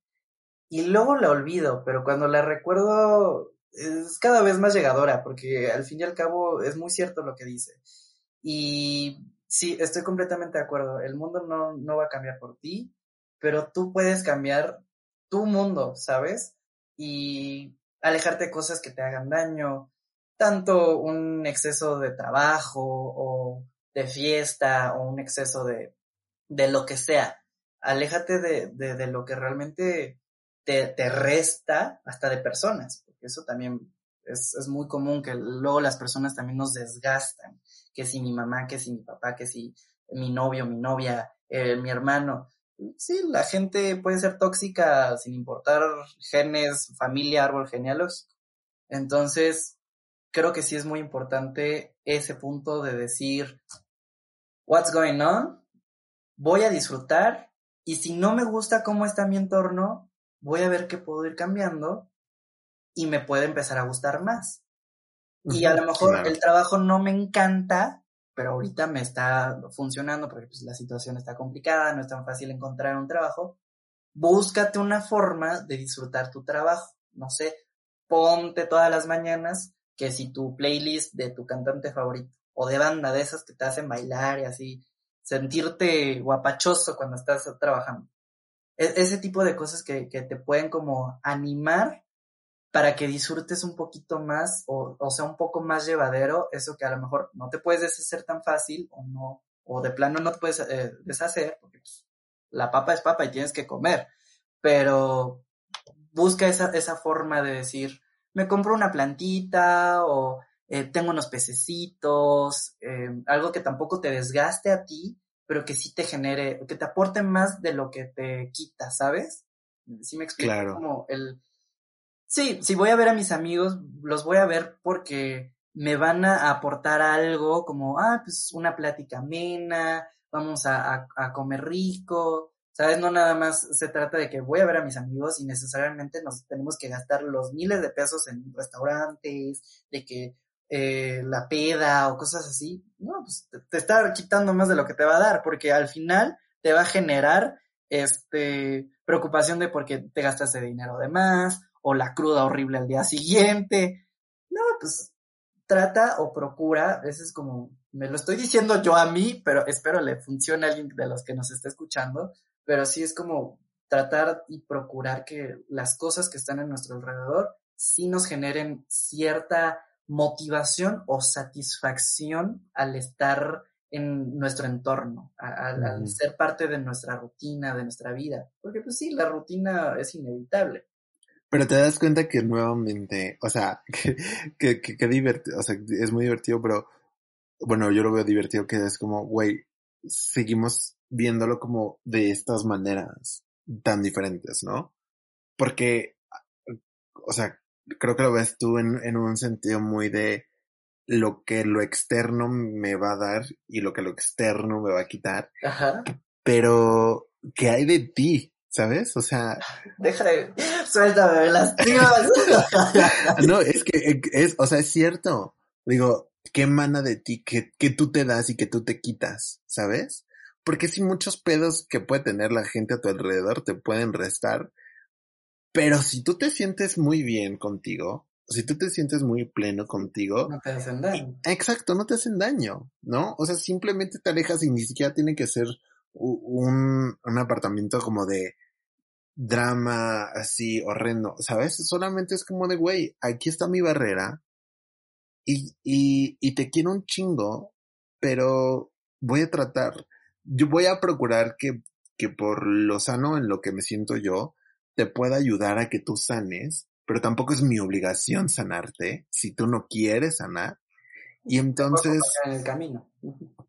y luego la olvido, pero cuando la recuerdo es cada vez más llegadora, porque al fin y al cabo es muy cierto lo que dice. Y Sí, estoy completamente de acuerdo. El mundo no, no va a cambiar por ti, pero tú puedes cambiar tu mundo, ¿sabes? Y alejarte de cosas que te hagan daño, tanto un exceso de trabajo o de fiesta o un exceso de, de lo que sea. Aléjate de, de, de lo que realmente te, te, resta hasta de personas, porque eso también es, es, muy común que luego las personas también nos desgastan, que si mi mamá, que si mi papá, que si mi novio, mi novia, eh, mi hermano. Sí, la gente puede ser tóxica sin importar genes, familia, árbol genealógico. Entonces, creo que sí es muy importante ese punto de decir, what's going on, voy a disfrutar y si no me gusta cómo está mi entorno, voy a ver qué puedo ir cambiando y me puede empezar a gustar más. Y a lo mejor claro. el trabajo no me encanta, pero ahorita me está funcionando porque pues, la situación está complicada, no es tan fácil encontrar un trabajo. Búscate una forma de disfrutar tu trabajo. No sé, ponte todas las mañanas que si tu playlist de tu cantante favorito o de banda de esas que te hacen bailar y así, sentirte guapachoso cuando estás trabajando. E ese tipo de cosas que, que, te pueden como animar para que disfrutes un poquito más o, o, sea un poco más llevadero eso que a lo mejor no te puedes deshacer tan fácil o no, o de plano no te puedes eh, deshacer porque pues, la papa es papa y tienes que comer, pero busca esa, esa forma de decir, me compro una plantita o eh, tengo unos pececitos, eh, algo que tampoco te desgaste a ti, pero que sí te genere, que te aporte más de lo que te quita, ¿sabes? Sí me explico claro. como el... Sí, si voy a ver a mis amigos, los voy a ver porque me van a aportar algo como, ah, pues una plática amena, vamos a, a, comer rico, ¿Sabes? No nada más se trata de que voy a ver a mis amigos y necesariamente nos tenemos que gastar los miles de pesos en restaurantes, de que eh, la peda o cosas así. No, pues te, te, está quitando más de lo que te va a dar, porque al final te va a generar este preocupación de por qué te gastaste dinero de más, o la cruda horrible al día siguiente. No, pues trata o procura, ese es como, me lo estoy diciendo yo a mí, pero espero le funcione a alguien de los que nos esté escuchando, pero sí es como tratar y procurar que las cosas que están en nuestro alrededor sí nos generen cierta motivación o satisfacción al estar en nuestro entorno, al, al, ser parte de nuestra rutina, de nuestra vida. Porque pues sí, la rutina es inevitable. Pero te das cuenta que nuevamente, o sea, que, que, que, que divertido, o sea, es muy divertido, pero bueno, yo lo veo divertido que es como, güey, seguimos viéndolo como de estas maneras tan diferentes, ¿no? Porque, o sea, creo que lo ves tú en, en un sentido muy de lo que lo externo me va a dar y lo que lo externo me va a quitar. Ajá. Pero, ¿qué hay de ti? ¿Sabes? O sea. Deja de. Suéltame, las tías. no, es que es, o sea, es cierto. Digo, ¿qué emana de ti que, que tú te das y que tú te quitas? ¿Sabes? Porque si muchos pedos que puede tener la gente a tu alrededor te pueden restar. Pero si tú te sientes muy bien contigo, si tú te sientes muy pleno contigo. No te hacen daño. Exacto, no te hacen daño, ¿no? O sea, simplemente te alejas y ni siquiera tiene que ser un, un apartamento como de drama así horrendo, ¿sabes? Solamente es como de, güey, aquí está mi barrera y, y, y te quiero un chingo, pero voy a tratar, yo voy a procurar que, que por lo sano en lo que me siento yo, te pueda ayudar a que tú sanes, pero tampoco es mi obligación sanarte si tú no quieres sanar. Y entonces... En el camino.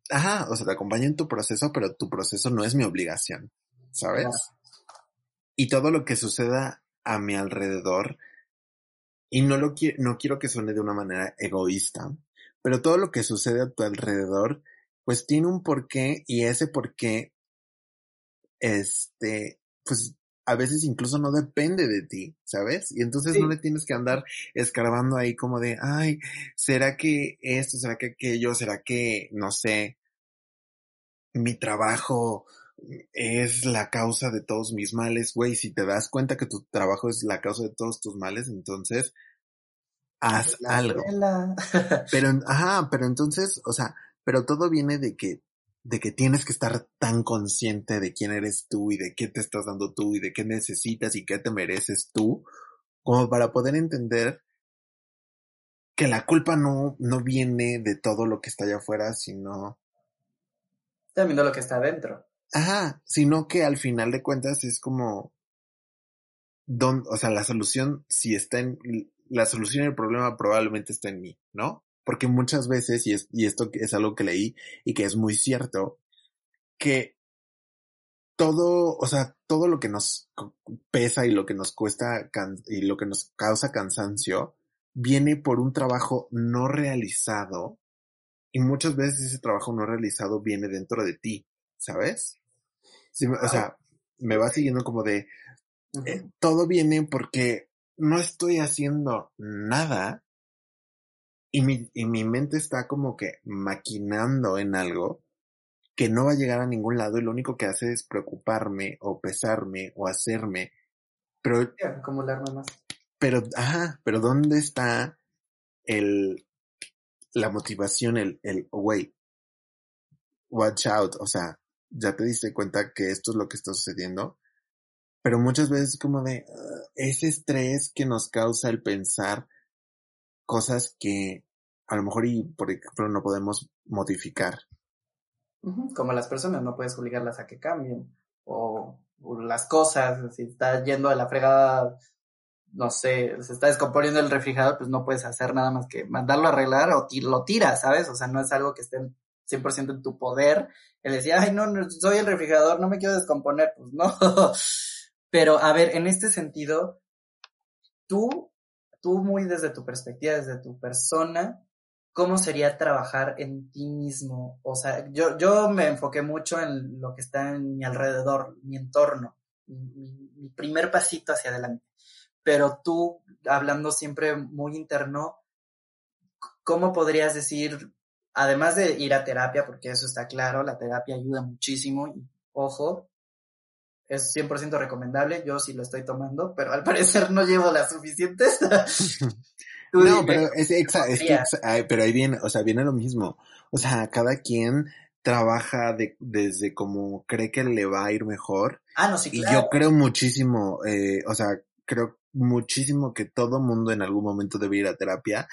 Ajá, o sea, te acompaño en tu proceso, pero tu proceso no es mi obligación, ¿sabes? Y todo lo que suceda a mi alrededor, y no lo quiero, no quiero que suene de una manera egoísta, pero todo lo que sucede a tu alrededor, pues tiene un porqué y ese porqué, este, pues a veces incluso no depende de ti, ¿sabes? Y entonces sí. no le tienes que andar escarbando ahí como de, ay, ¿será que esto, será que aquello, será que, no sé, mi trabajo es la causa de todos mis males, güey, si te das cuenta que tu trabajo es la causa de todos tus males, entonces haz la algo. pero, ajá, pero entonces, o sea, pero todo viene de que de que tienes que estar tan consciente de quién eres tú y de qué te estás dando tú y de qué necesitas y qué te mereces tú, como para poder entender que la culpa no, no viene de todo lo que está allá afuera, sino... También de lo que está adentro. Ajá, sino que al final de cuentas es como... Don, o sea, la solución, si está en... La solución del problema probablemente está en mí, ¿no? Porque muchas veces, y, es, y esto es algo que leí y que es muy cierto, que todo, o sea, todo lo que nos pesa y lo que nos cuesta y lo que nos causa cansancio viene por un trabajo no realizado y muchas veces ese trabajo no realizado viene dentro de ti, ¿sabes? o sea, me va siguiendo como de, eh, todo viene porque no estoy haciendo nada y mi, y mi mente está como que maquinando en algo que no va a llegar a ningún lado y lo único que hace es preocuparme o pesarme o hacerme. Pero, acumularme más. Pero, ajá, pero ¿dónde está el, la motivación, el, el, wait, watch out, o sea, ya te diste cuenta que esto es lo que está sucediendo, pero muchas veces como de ese estrés que nos causa el pensar cosas que a lo mejor y por ejemplo no podemos modificar. Como las personas, no puedes obligarlas a que cambien. O, las cosas, si está yendo a la fregada, no sé, se está descomponiendo el refrigerador, pues no puedes hacer nada más que mandarlo a arreglar o lo tiras, ¿sabes? O sea, no es algo que esté 100% en tu poder. El decir, ay, no, no, soy el refrigerador, no me quiero descomponer, pues no. Pero, a ver, en este sentido, tú tú muy desde tu perspectiva, desde tu persona, ¿cómo sería trabajar en ti mismo? O sea, yo, yo me enfoqué mucho en lo que está en mi alrededor, mi entorno, mi, primer pasito hacia adelante. Pero tú, hablando siempre muy interno, ¿cómo podrías decir, además de ir a terapia, porque eso está claro, la terapia ayuda muchísimo, y ojo, es 100% recomendable, yo sí lo estoy tomando, pero al parecer no llevo las suficientes. no, pero es, pero ahí viene, o sea, viene lo mismo. O sea, cada quien trabaja de, desde como cree que le va a ir mejor. Ah, no, sí, claro. Y yo creo muchísimo, eh, o sea, creo muchísimo que todo mundo en algún momento debe ir a terapia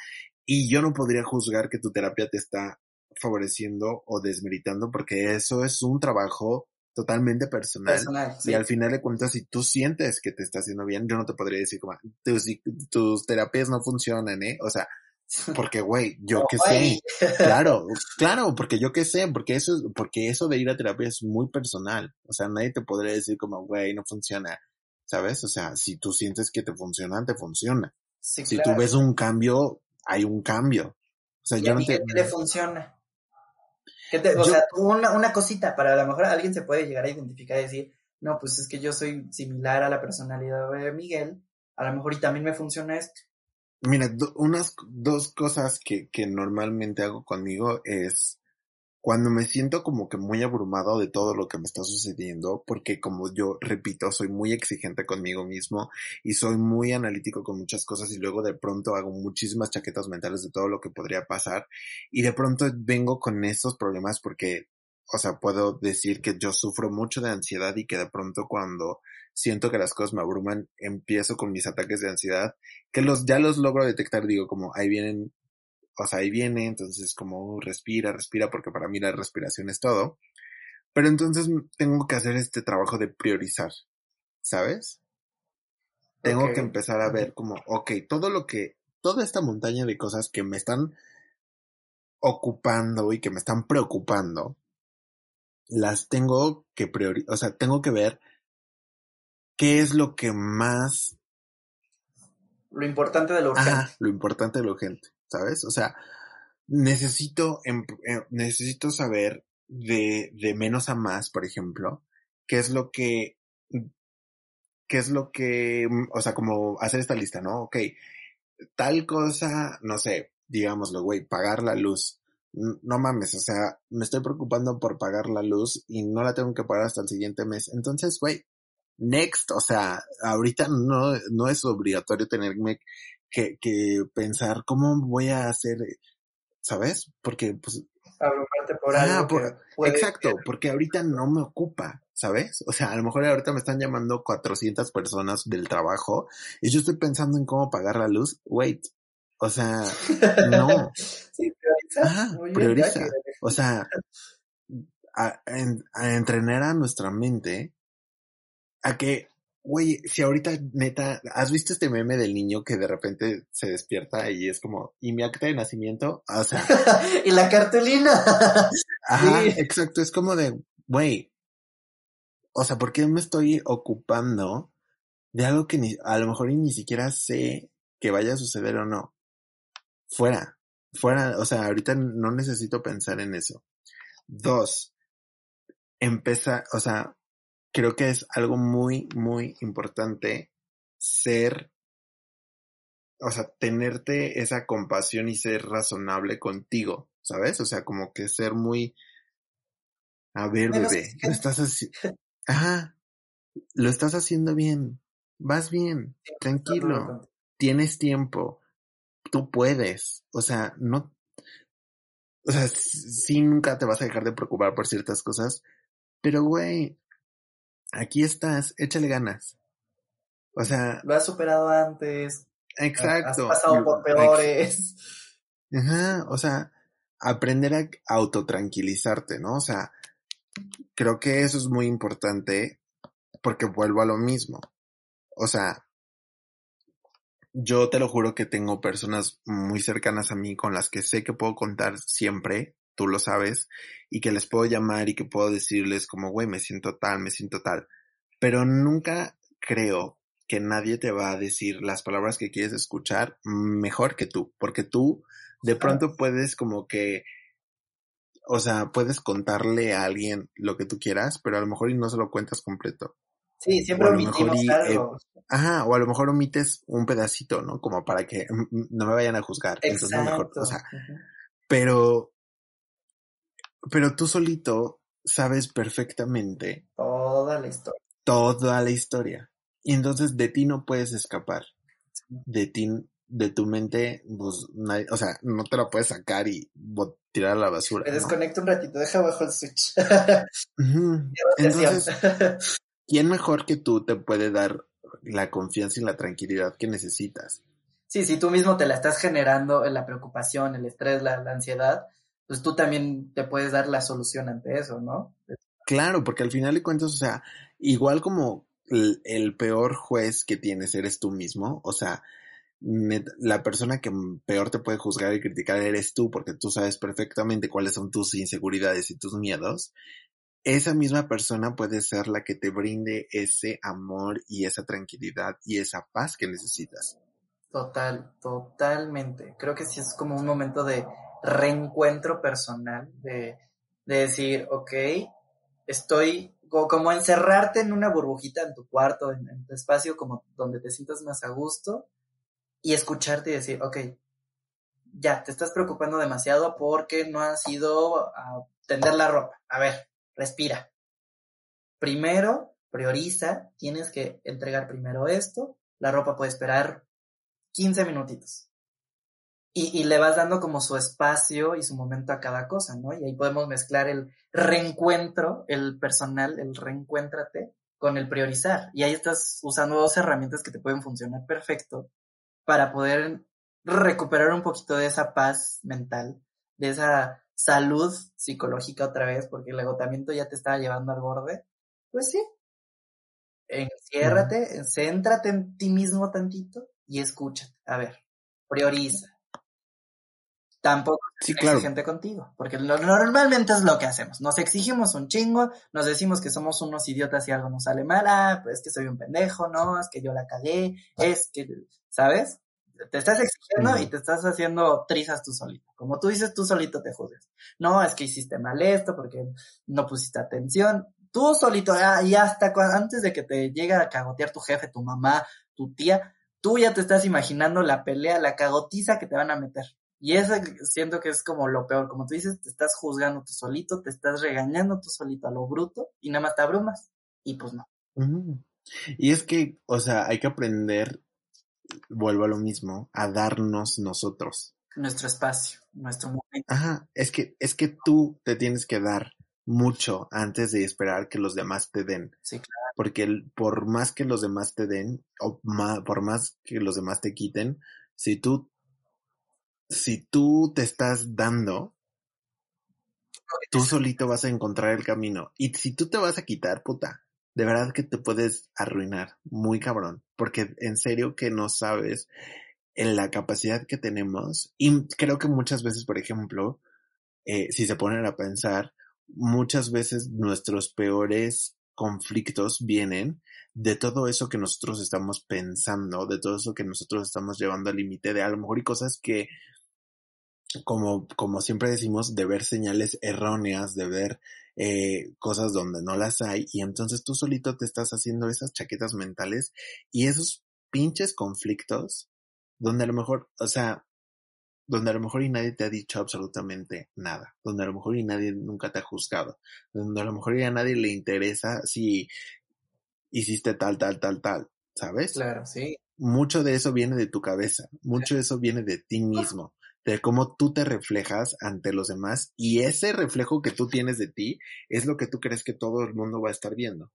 y yo no podría juzgar que tu terapia te está favoreciendo o desmeritando porque eso es un trabajo totalmente personal. Y al final de cuentas, si tú sientes que te está haciendo bien, yo no te podría decir como, tus, tus terapias no funcionan, ¿eh? O sea, porque, güey, yo qué sé. Claro, claro, porque yo qué sé, porque eso, porque eso de ir a terapia es muy personal. O sea, nadie te podría decir como, güey, no funciona. ¿Sabes? O sea, si tú sientes que te funciona, te funciona. si tú ves un cambio, hay un cambio. O sea, yo no te... le funciona? o sea, una, una cosita, para a lo mejor alguien se puede llegar a identificar y decir, no, pues es que yo soy similar a la personalidad de Miguel, a lo mejor y también me funciona esto. Mira, unas dos cosas que, que normalmente hago conmigo es cuando me siento como que muy abrumado de todo lo que me está sucediendo, porque como yo repito, soy muy exigente conmigo mismo y soy muy analítico con muchas cosas y luego de pronto hago muchísimas chaquetas mentales de todo lo que podría pasar y de pronto vengo con estos problemas porque, o sea, puedo decir que yo sufro mucho de ansiedad y que de pronto cuando siento que las cosas me abruman, empiezo con mis ataques de ansiedad, que los ya los logro detectar, digo, como ahí vienen o sea, ahí viene, entonces como respira, respira, porque para mí la respiración es todo. Pero entonces tengo que hacer este trabajo de priorizar, ¿sabes? Tengo que empezar a ver como, ok, todo lo que, toda esta montaña de cosas que me están ocupando y que me están preocupando, las tengo que priorizar, o sea, tengo que ver qué es lo que más... Lo importante de lo urgente. lo importante de lo urgente. ¿Sabes? O sea, necesito, em, eh, necesito saber de, de menos a más, por ejemplo, qué es lo que, qué es lo que, mm, o sea, como hacer esta lista, ¿no? Ok, tal cosa, no sé, digámoslo, güey, pagar la luz. No mames, o sea, me estoy preocupando por pagar la luz y no la tengo que pagar hasta el siguiente mes. Entonces, güey, next, o sea, ahorita no, no es obligatorio tenerme que, que pensar cómo voy a hacer, ¿sabes? Porque, pues, abrumarte por algo. exacto, porque ahorita no me ocupa, ¿sabes? O sea, a lo mejor ahorita me están llamando 400 personas del trabajo y yo estoy pensando en cómo pagar la luz. Wait, o sea, no. sí, prioriza. prioriza. O sea, a, a entrenar a nuestra mente a que Güey, si ahorita neta, ¿has visto este meme del niño que de repente se despierta y es como, ¿y mi acta de nacimiento? O sea. y la cartulina. Ajá, exacto, es como de, güey, o sea, ¿por qué me estoy ocupando de algo que ni, a lo mejor ni siquiera sé que vaya a suceder o no? Fuera, fuera, o sea, ahorita no necesito pensar en eso. Dos, empieza, o sea, creo que es algo muy, muy importante ser, o sea, tenerte esa compasión y ser razonable contigo, ¿sabes? O sea, como que ser muy, a ver, bebé, lo estás haciendo, ajá, lo estás haciendo bien, vas bien, tranquilo, tienes tiempo, tú puedes, o sea, no, o sea, sí nunca te vas a dejar de preocupar por ciertas cosas, pero güey, aquí estás, échale ganas. O sea. Lo has superado antes. Exacto. Has pasado por peores. Ajá, o sea, aprender a autotranquilizarte, ¿no? O sea, creo que eso es muy importante porque vuelvo a lo mismo. O sea, yo te lo juro que tengo personas muy cercanas a mí con las que sé que puedo contar siempre tú lo sabes, y que les puedo llamar y que puedo decirles como, güey, me siento tal, me siento tal. Pero nunca creo que nadie te va a decir las palabras que quieres escuchar mejor que tú, porque tú de pronto puedes como que, o sea, puedes contarle a alguien lo que tú quieras, pero a lo mejor y no se lo cuentas completo. Sí, siempre omitimos eh, algo. ajá, o a lo mejor omites un pedacito, ¿no? Como para que no me vayan a juzgar. Entonces, mejor, o sea, pero pero tú solito sabes perfectamente toda la historia. Toda la historia. Y entonces de ti no puedes escapar. De ti, de tu mente, pues, o sea, no te la puedes sacar y tirar a la basura. Me desconecto un ratito, deja abajo el switch. Entonces, ¿quién mejor que tú te puede dar la confianza y la tranquilidad que necesitas? Sí, si tú mismo te la estás generando, la preocupación, el estrés, la ansiedad, pues tú también te puedes dar la solución ante eso, ¿no? Claro, porque al final de cuentas, o sea, igual como el, peor juez que tienes eres tú mismo, o sea, la persona que peor te puede juzgar y criticar eres tú, porque tú sabes perfectamente cuáles son tus inseguridades y tus miedos. Esa misma persona puede ser la que te brinde ese amor y esa tranquilidad y esa paz que necesitas. Total, totalmente. Creo que sí es como un momento de reencuentro personal, de, decir, ok, estoy como, encerrarte en una burbujita en tu cuarto, en, tu espacio, como donde te sientas más a gusto, y escucharte y decir, ok, ya, te estás preocupando demasiado porque no has ido a tender la ropa. A ver, respira. Primero, prioriza, tienes que entregar primero esto, la ropa puede esperar 15 minutitos y, le vas dando como su espacio y su momento a cada cosa, ¿no? Y ahí podemos mezclar el reencuentro, el personal, el reencuéntrate con el priorizar. Y ahí estás usando dos herramientas que te pueden funcionar perfecto para poder recuperar un poquito de esa paz mental, de esa salud psicológica otra vez, porque el agotamiento ya te estaba llevando al borde. Pues sí. Enciérrate, céntrate en ti mismo tantito y escúchate. A ver, prioriza tampoco sí, claro. gente contigo, porque normalmente es lo que hacemos, nos exigimos un chingo, nos decimos que somos unos idiotas y algo nos sale mal, ah, pues es que soy un pendejo, no, es que yo la cagué, es que, ¿sabes? Te estás exigiendo y te estás haciendo trizas tú solito. Como tú dices, tú solito te juzgas. No, es que hiciste mal esto porque no pusiste atención. Tú solito, ah, y hasta antes de que te llegue a cagotear tu jefe, tu mamá, tu tía, tú ya te estás imaginando la pelea, la cagotiza que te van a meter. Y eso siento que es como lo peor, como tú dices, te estás juzgando tú solito, te estás regañando tú solito a lo bruto y nada más te abrumas. Y pues no. Y es que, o sea, hay que aprender, vuelvo a lo mismo, a darnos nosotros. nuestro espacio, nuestro momento. Ajá, es que, es que tú te tienes que dar mucho antes de esperar que los demás te den. Sí, claro. Porque por más que los demás te den, o por más que los demás te quiten, si tú, si tú te estás dando, tú solito vas a encontrar el camino. Y si tú te vas a quitar, puta, de verdad que te puedes arruinar muy cabrón, porque en serio que no sabes en la capacidad que tenemos y creo que muchas veces, por ejemplo, eh, si se ponen a pensar, muchas veces nuestros peores conflictos vienen de todo eso que nosotros estamos pensando, de todo eso que nosotros estamos llevando al límite de a lo mejor y cosas que como, como siempre decimos, de ver señales erróneas, de ver eh, cosas donde no las hay, y entonces tú solito te estás haciendo esas chaquetas mentales y esos pinches conflictos, donde a lo mejor, o sea, donde a lo mejor y nadie te ha dicho absolutamente nada, donde a lo mejor y nadie nunca te ha juzgado, donde a lo mejor y a nadie le interesa si hiciste tal, tal, tal, tal, ¿sabes? Claro, sí. Mucho de eso viene de tu cabeza, mucho de eso viene de ti mismo de cómo tú te reflejas ante los demás y ese reflejo que tú tienes de ti es lo que tú crees que todo el mundo va a estar viendo.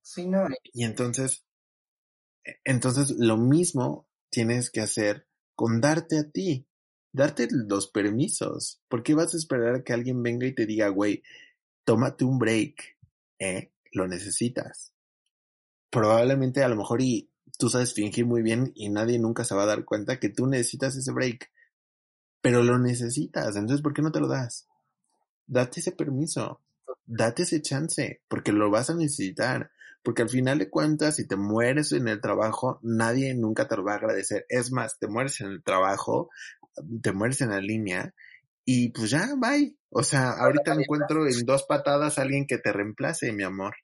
Sí, no. Y entonces, e, entonces lo mismo tienes que hacer con darte a ti, darte los permisos. ¿Por qué vas a esperar a que alguien venga y te diga, güey, tómate un break, eh? Lo necesitas. Probablemente a lo mejor y tú sabes fingir muy bien y nadie nunca se va a dar cuenta que tú necesitas ese break pero lo necesitas, entonces ¿por qué no te lo das? Date ese permiso, date ese chance, porque lo vas a necesitar, porque al final de cuentas, si te mueres en el trabajo, nadie nunca te lo va a agradecer. Es más, te mueres en el trabajo, te mueres en la línea y pues ya, bye. O sea, ahorita encuentro en dos patadas a alguien que te reemplace, mi amor.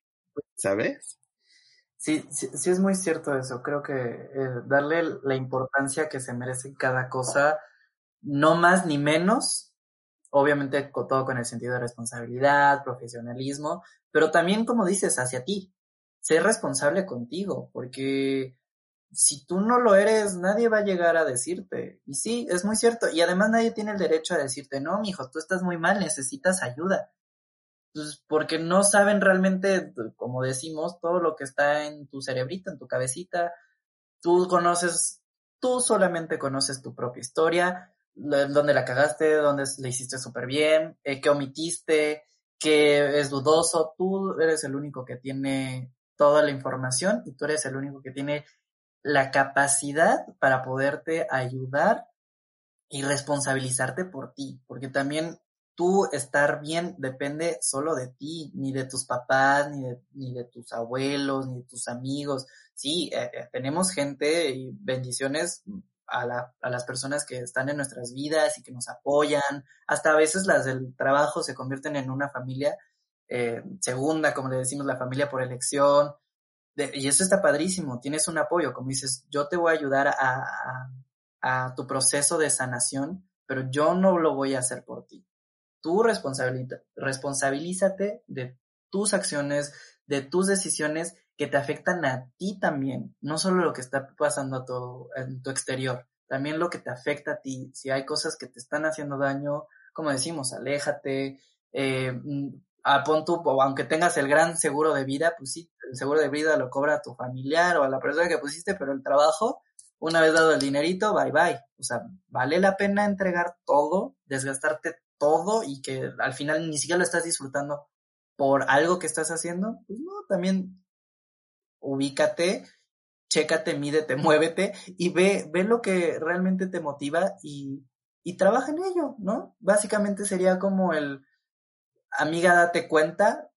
¿Sabes? Sí, sí, sí es muy cierto eso. Creo que eh, darle la importancia que se merece cada cosa no más ni menos, obviamente todo con el sentido de responsabilidad, profesionalismo, pero también, como dices, hacia ti. Ser responsable contigo, porque si tú no lo eres, nadie va a llegar a decirte. Y sí, es muy cierto. Y además nadie tiene el derecho a decirte, no, mijo, tú estás muy mal, necesitas ayuda. Pues porque no saben realmente, como decimos, todo lo que está en tu cerebrito, en tu cabecita. Tú conoces, tú solamente conoces tu propia historia, dónde la cagaste, dónde le hiciste súper bien, eh, qué omitiste, qué es dudoso. Tú eres el único que tiene toda la información y tú eres el único que tiene la capacidad para poderte ayudar y responsabilizarte por ti, porque también tú estar bien depende solo de ti, ni de tus papás, ni de, ni de tus abuelos, ni de tus amigos. Sí, eh, eh, tenemos gente y bendiciones a, la, a las personas que están en nuestras vidas y que nos apoyan. Hasta a veces las del trabajo se convierten en una familia eh, segunda, como le decimos, la familia por elección. y eso está padrísimo, tienes un apoyo, como dices, yo te voy a ayudar a, tu proceso de sanación, pero yo no lo voy a hacer por ti. Tú responsabilízate de tus acciones, de tus decisiones que te afectan a ti también, no solo lo que está pasando a tu, en tu exterior, también lo que te afecta a ti. Si hay cosas que te están haciendo daño, como decimos, aléjate, eh, mm, a pon tu, o aunque tengas el gran seguro de vida, pues sí, el seguro de vida lo cobra a tu familiar o a la persona que pusiste, pero el trabajo, una vez dado el dinerito, bye bye. O sea, vale la pena entregar todo, desgastarte todo y que al final ni siquiera lo estás disfrutando por algo que estás haciendo, pues no, también ubícate, chécate, mídete, muévete y ve, ve lo que realmente te motiva y, y trabaja en ello, ¿no? Básicamente sería como el, amiga, date cuenta,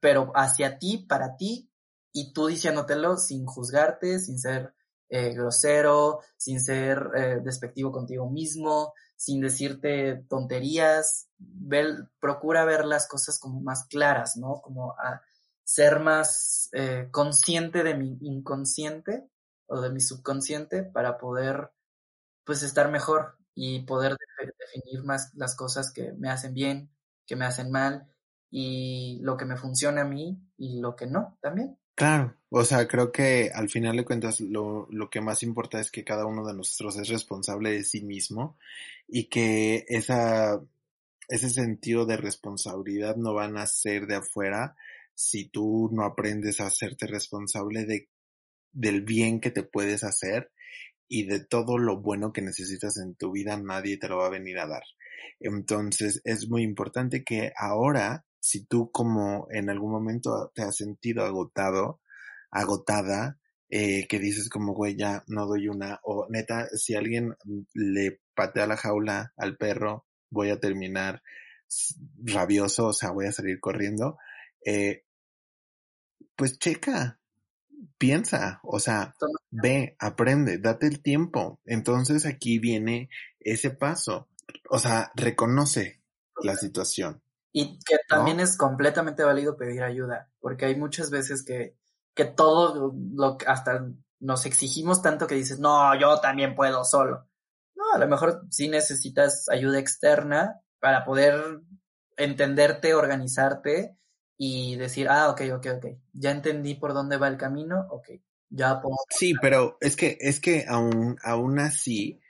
pero hacia ti, para ti, y tú diciéndotelo sin juzgarte, sin ser eh, grosero, sin ser eh, despectivo contigo mismo, sin decirte tonterías, procura ver las cosas como más claras, ¿no? Como a, ser más eh, consciente de mi inconsciente o de mi subconsciente para poder pues estar mejor y poder definir más las cosas que me hacen bien, que me hacen mal y lo que me funciona a mí y lo que no también. Claro, o sea, creo que al final de cuentas lo, lo que más importa es que cada uno de nosotros es responsable de sí mismo y que esa, ese sentido de responsabilidad no van a ser de afuera si tú no aprendes a hacerte responsable de, del bien que te puedes hacer y de todo lo bueno que necesitas en tu vida, nadie te lo va a venir a dar. Entonces es muy importante que ahora, si tú como en algún momento te has sentido agotado, agotada, eh, que dices como, güey, ya no doy una, o neta, si alguien le patea la jaula al perro, voy a terminar rabioso, o sea, voy a salir corriendo, eh, pues checa, piensa, o sea, ve, aprende, date el tiempo. Entonces aquí viene ese paso, o sea, reconoce la situación. Y que también es completamente válido pedir ayuda, porque hay muchas veces que, que todo lo hasta nos exigimos tanto que dices, no, yo también puedo solo. No, a lo mejor sí necesitas ayuda externa para poder entenderte, organizarte y decir, ah, ok, ok, ok, ya entendí por dónde va el camino, ok, ya puedo. Sí, pero es que, es que aún, aún así,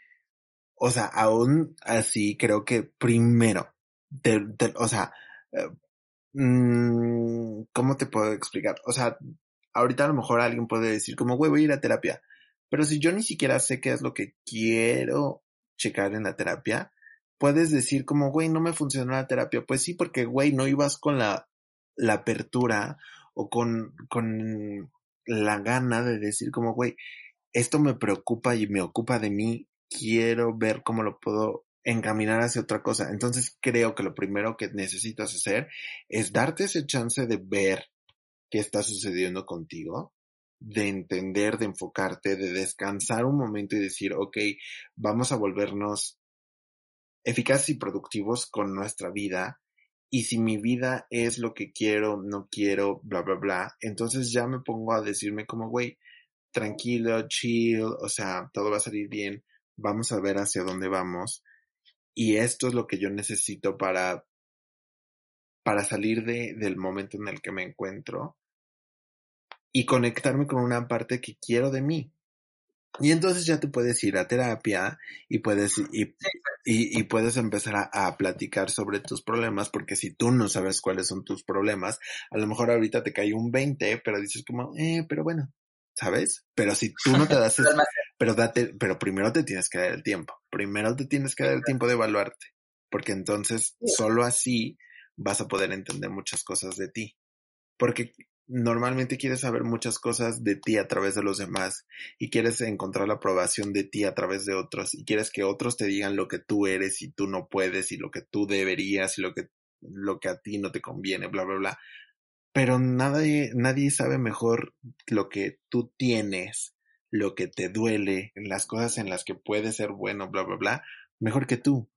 o sea, aún así creo que primero, o sea, eh, mm, ¿cómo te puedo explicar? O sea, ahorita a lo mejor alguien puede decir como, güey, voy a ir a terapia, pero si yo ni siquiera sé qué es lo que quiero checar en la terapia, puedes decir como, güey, no me funcionó la terapia. Pues sí, porque, güey, no ibas con la la apertura o con, con la gana de decir como, güey, esto me preocupa y me ocupa de mí, quiero ver cómo lo puedo encaminar hacia otra cosa. Entonces creo que lo primero que necesitas hacer es darte ese chance de ver qué está sucediendo contigo, de entender, de enfocarte, de descansar un momento y decir, ok, vamos a volvernos eficaces y productivos con nuestra vida y si mi vida es lo que quiero, no quiero, bla, bla, bla, entonces ya me pongo a decirme como, güey, tranquilo, chill, o sea, todo va a salir bien, vamos a ver hacia dónde vamos. Y esto es lo que yo necesito para, para salir de, del momento en el que me encuentro y conectarme con una parte que quiero de mí. Y entonces ya te puedes ir a terapia y puedes, y, y, puedes empezar a, platicar sobre tus problemas, porque si tú no sabes cuáles son tus problemas, a lo mejor ahorita te cae un 20, pero dices como, eh, pero bueno, ¿sabes? Pero si tú no te das, pero date, pero primero te tienes que dar el tiempo, primero te tienes que dar el tiempo de evaluarte, porque entonces solo así vas a poder entender muchas cosas de ti. Porque normalmente quieres saber muchas cosas de ti a través de los demás y quieres encontrar la aprobación de ti a través de otros y quieres que otros te digan lo que tú eres y tú no puedes y lo que tú deberías y lo que, lo que a ti no te conviene, bla, bla, bla. Pero nadie, nadie sabe mejor lo que tú tienes, lo que te duele, las cosas en las que puedes ser bueno, bla, bla, bla, mejor que tú.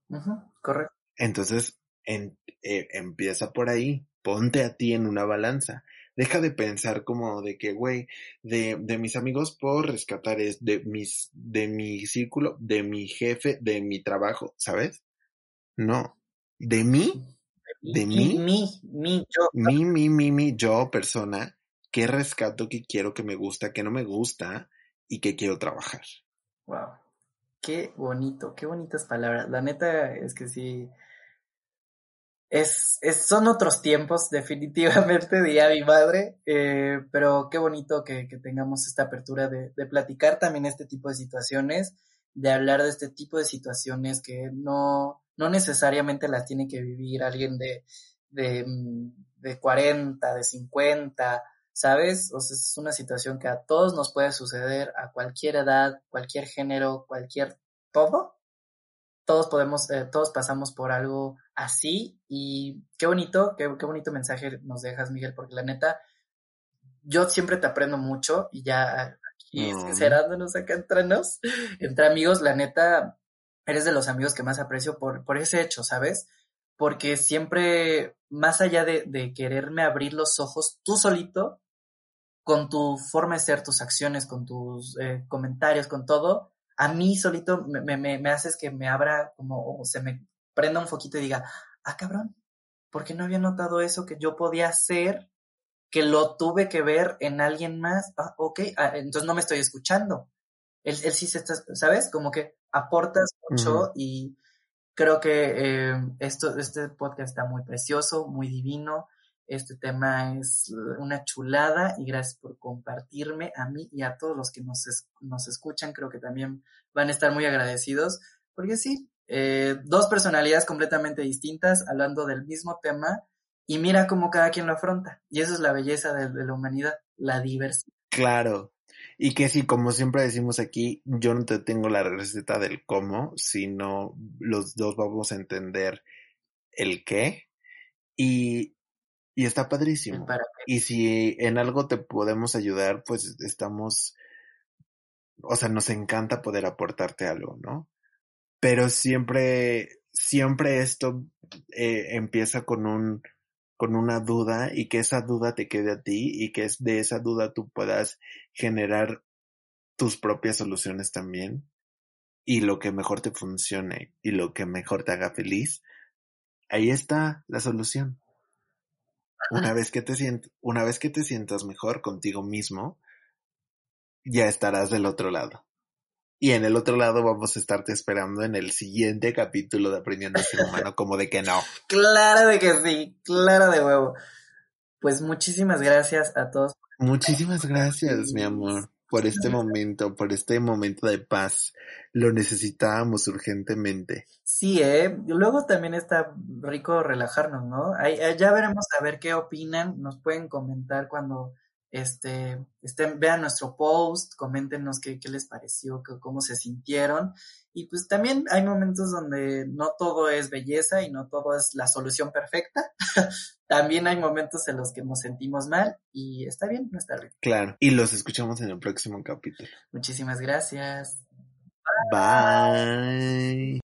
correcto. Entonces, en, eh, empieza por ahí, ponte a ti en una balanza deja de pensar como de que, güey, de, de mis amigos puedo rescatar es de mis, de mi círculo, de mi jefe, de mi trabajo, ¿sabes? No. De mí, de mí, mi, mi, yo. Mi, mi, mi, mi, yo, persona, qué rescato que quiero que me gusta, que no me gusta y que quiero trabajar. Wow. Qué bonito, qué bonitas palabras. La neta es que sí, es, es, son otros tiempos, definitivamente, diría mi madre, eh, pero qué bonito que, que, tengamos esta apertura de, de, platicar también este tipo de situaciones, de hablar de este tipo de situaciones que no, no necesariamente las tiene que vivir alguien de, de, de 40, de 50, ¿sabes? O sea, es una situación que a todos nos puede suceder, a cualquier edad, cualquier género, cualquier todo, todos podemos, eh, todos pasamos por algo así y qué bonito, qué, qué, bonito mensaje nos dejas, Miguel, porque la neta, yo siempre te aprendo mucho y ya aquí sincerándonos acá entre nos, entre amigos, la neta, eres de los amigos que más aprecio por, por ese hecho, ¿sabes? Porque siempre, más allá de, de quererme abrir los ojos tú solito, con tu forma de ser, tus acciones, con tus eh, comentarios, con todo, a mí solito me, me, me haces que me abra como, o se me prenda un foquito y diga, ah, cabrón, ¿por qué no había notado eso que yo podía hacer que lo tuve que ver en alguien más, ah, ok, ah, entonces no me estoy escuchando. Él, él sí se está, ¿sabes? Como que aportas mucho y creo que eh, esto, este podcast está muy precioso, muy divino. Este tema es una chulada y gracias por compartirme a mí y a todos los que nos, nos escuchan. Creo que también van a estar muy agradecidos porque sí, eh, dos personalidades completamente distintas hablando del mismo tema y mira cómo cada quien lo afronta. Y eso es la belleza de, la humanidad, la diversidad. Claro. Y que sí, como siempre decimos aquí, yo no te tengo la receta del cómo, sino los dos vamos a entender el qué. Y, y está padrísimo. Y si en algo te podemos ayudar, pues estamos, o sea, nos encanta poder aportarte algo, ¿no? Pero siempre, siempre esto eh, empieza con un, con una duda y que esa duda te quede a ti y que de esa duda tú puedas generar tus propias soluciones también y lo que mejor te funcione y lo que mejor te haga feliz, ahí está la solución. Una vez que te sientas, una vez que te sientas mejor contigo mismo, ya estarás del otro lado. Y en el otro lado vamos a estarte esperando en el siguiente capítulo de Aprendiendo a ser humano, como de que no. Claro de que sí, claro de huevo. Pues muchísimas gracias a todos. Muchísimas gracias, mi amor, por este momento, por este momento de paz. Lo necesitábamos urgentemente. Sí, eh. Luego también está rico relajarnos, ¿no? ya veremos a ver qué opinan. Nos pueden comentar cuando este, estén, vean nuestro post, coméntenos qué, qué les pareció, cómo se sintieron. Y pues también hay momentos donde no todo es belleza y no todo es la solución perfecta. también hay momentos en los que nos sentimos mal y está bien no estar bien. Claro, y los escuchamos en el próximo capítulo. Muchísimas gracias. Bye.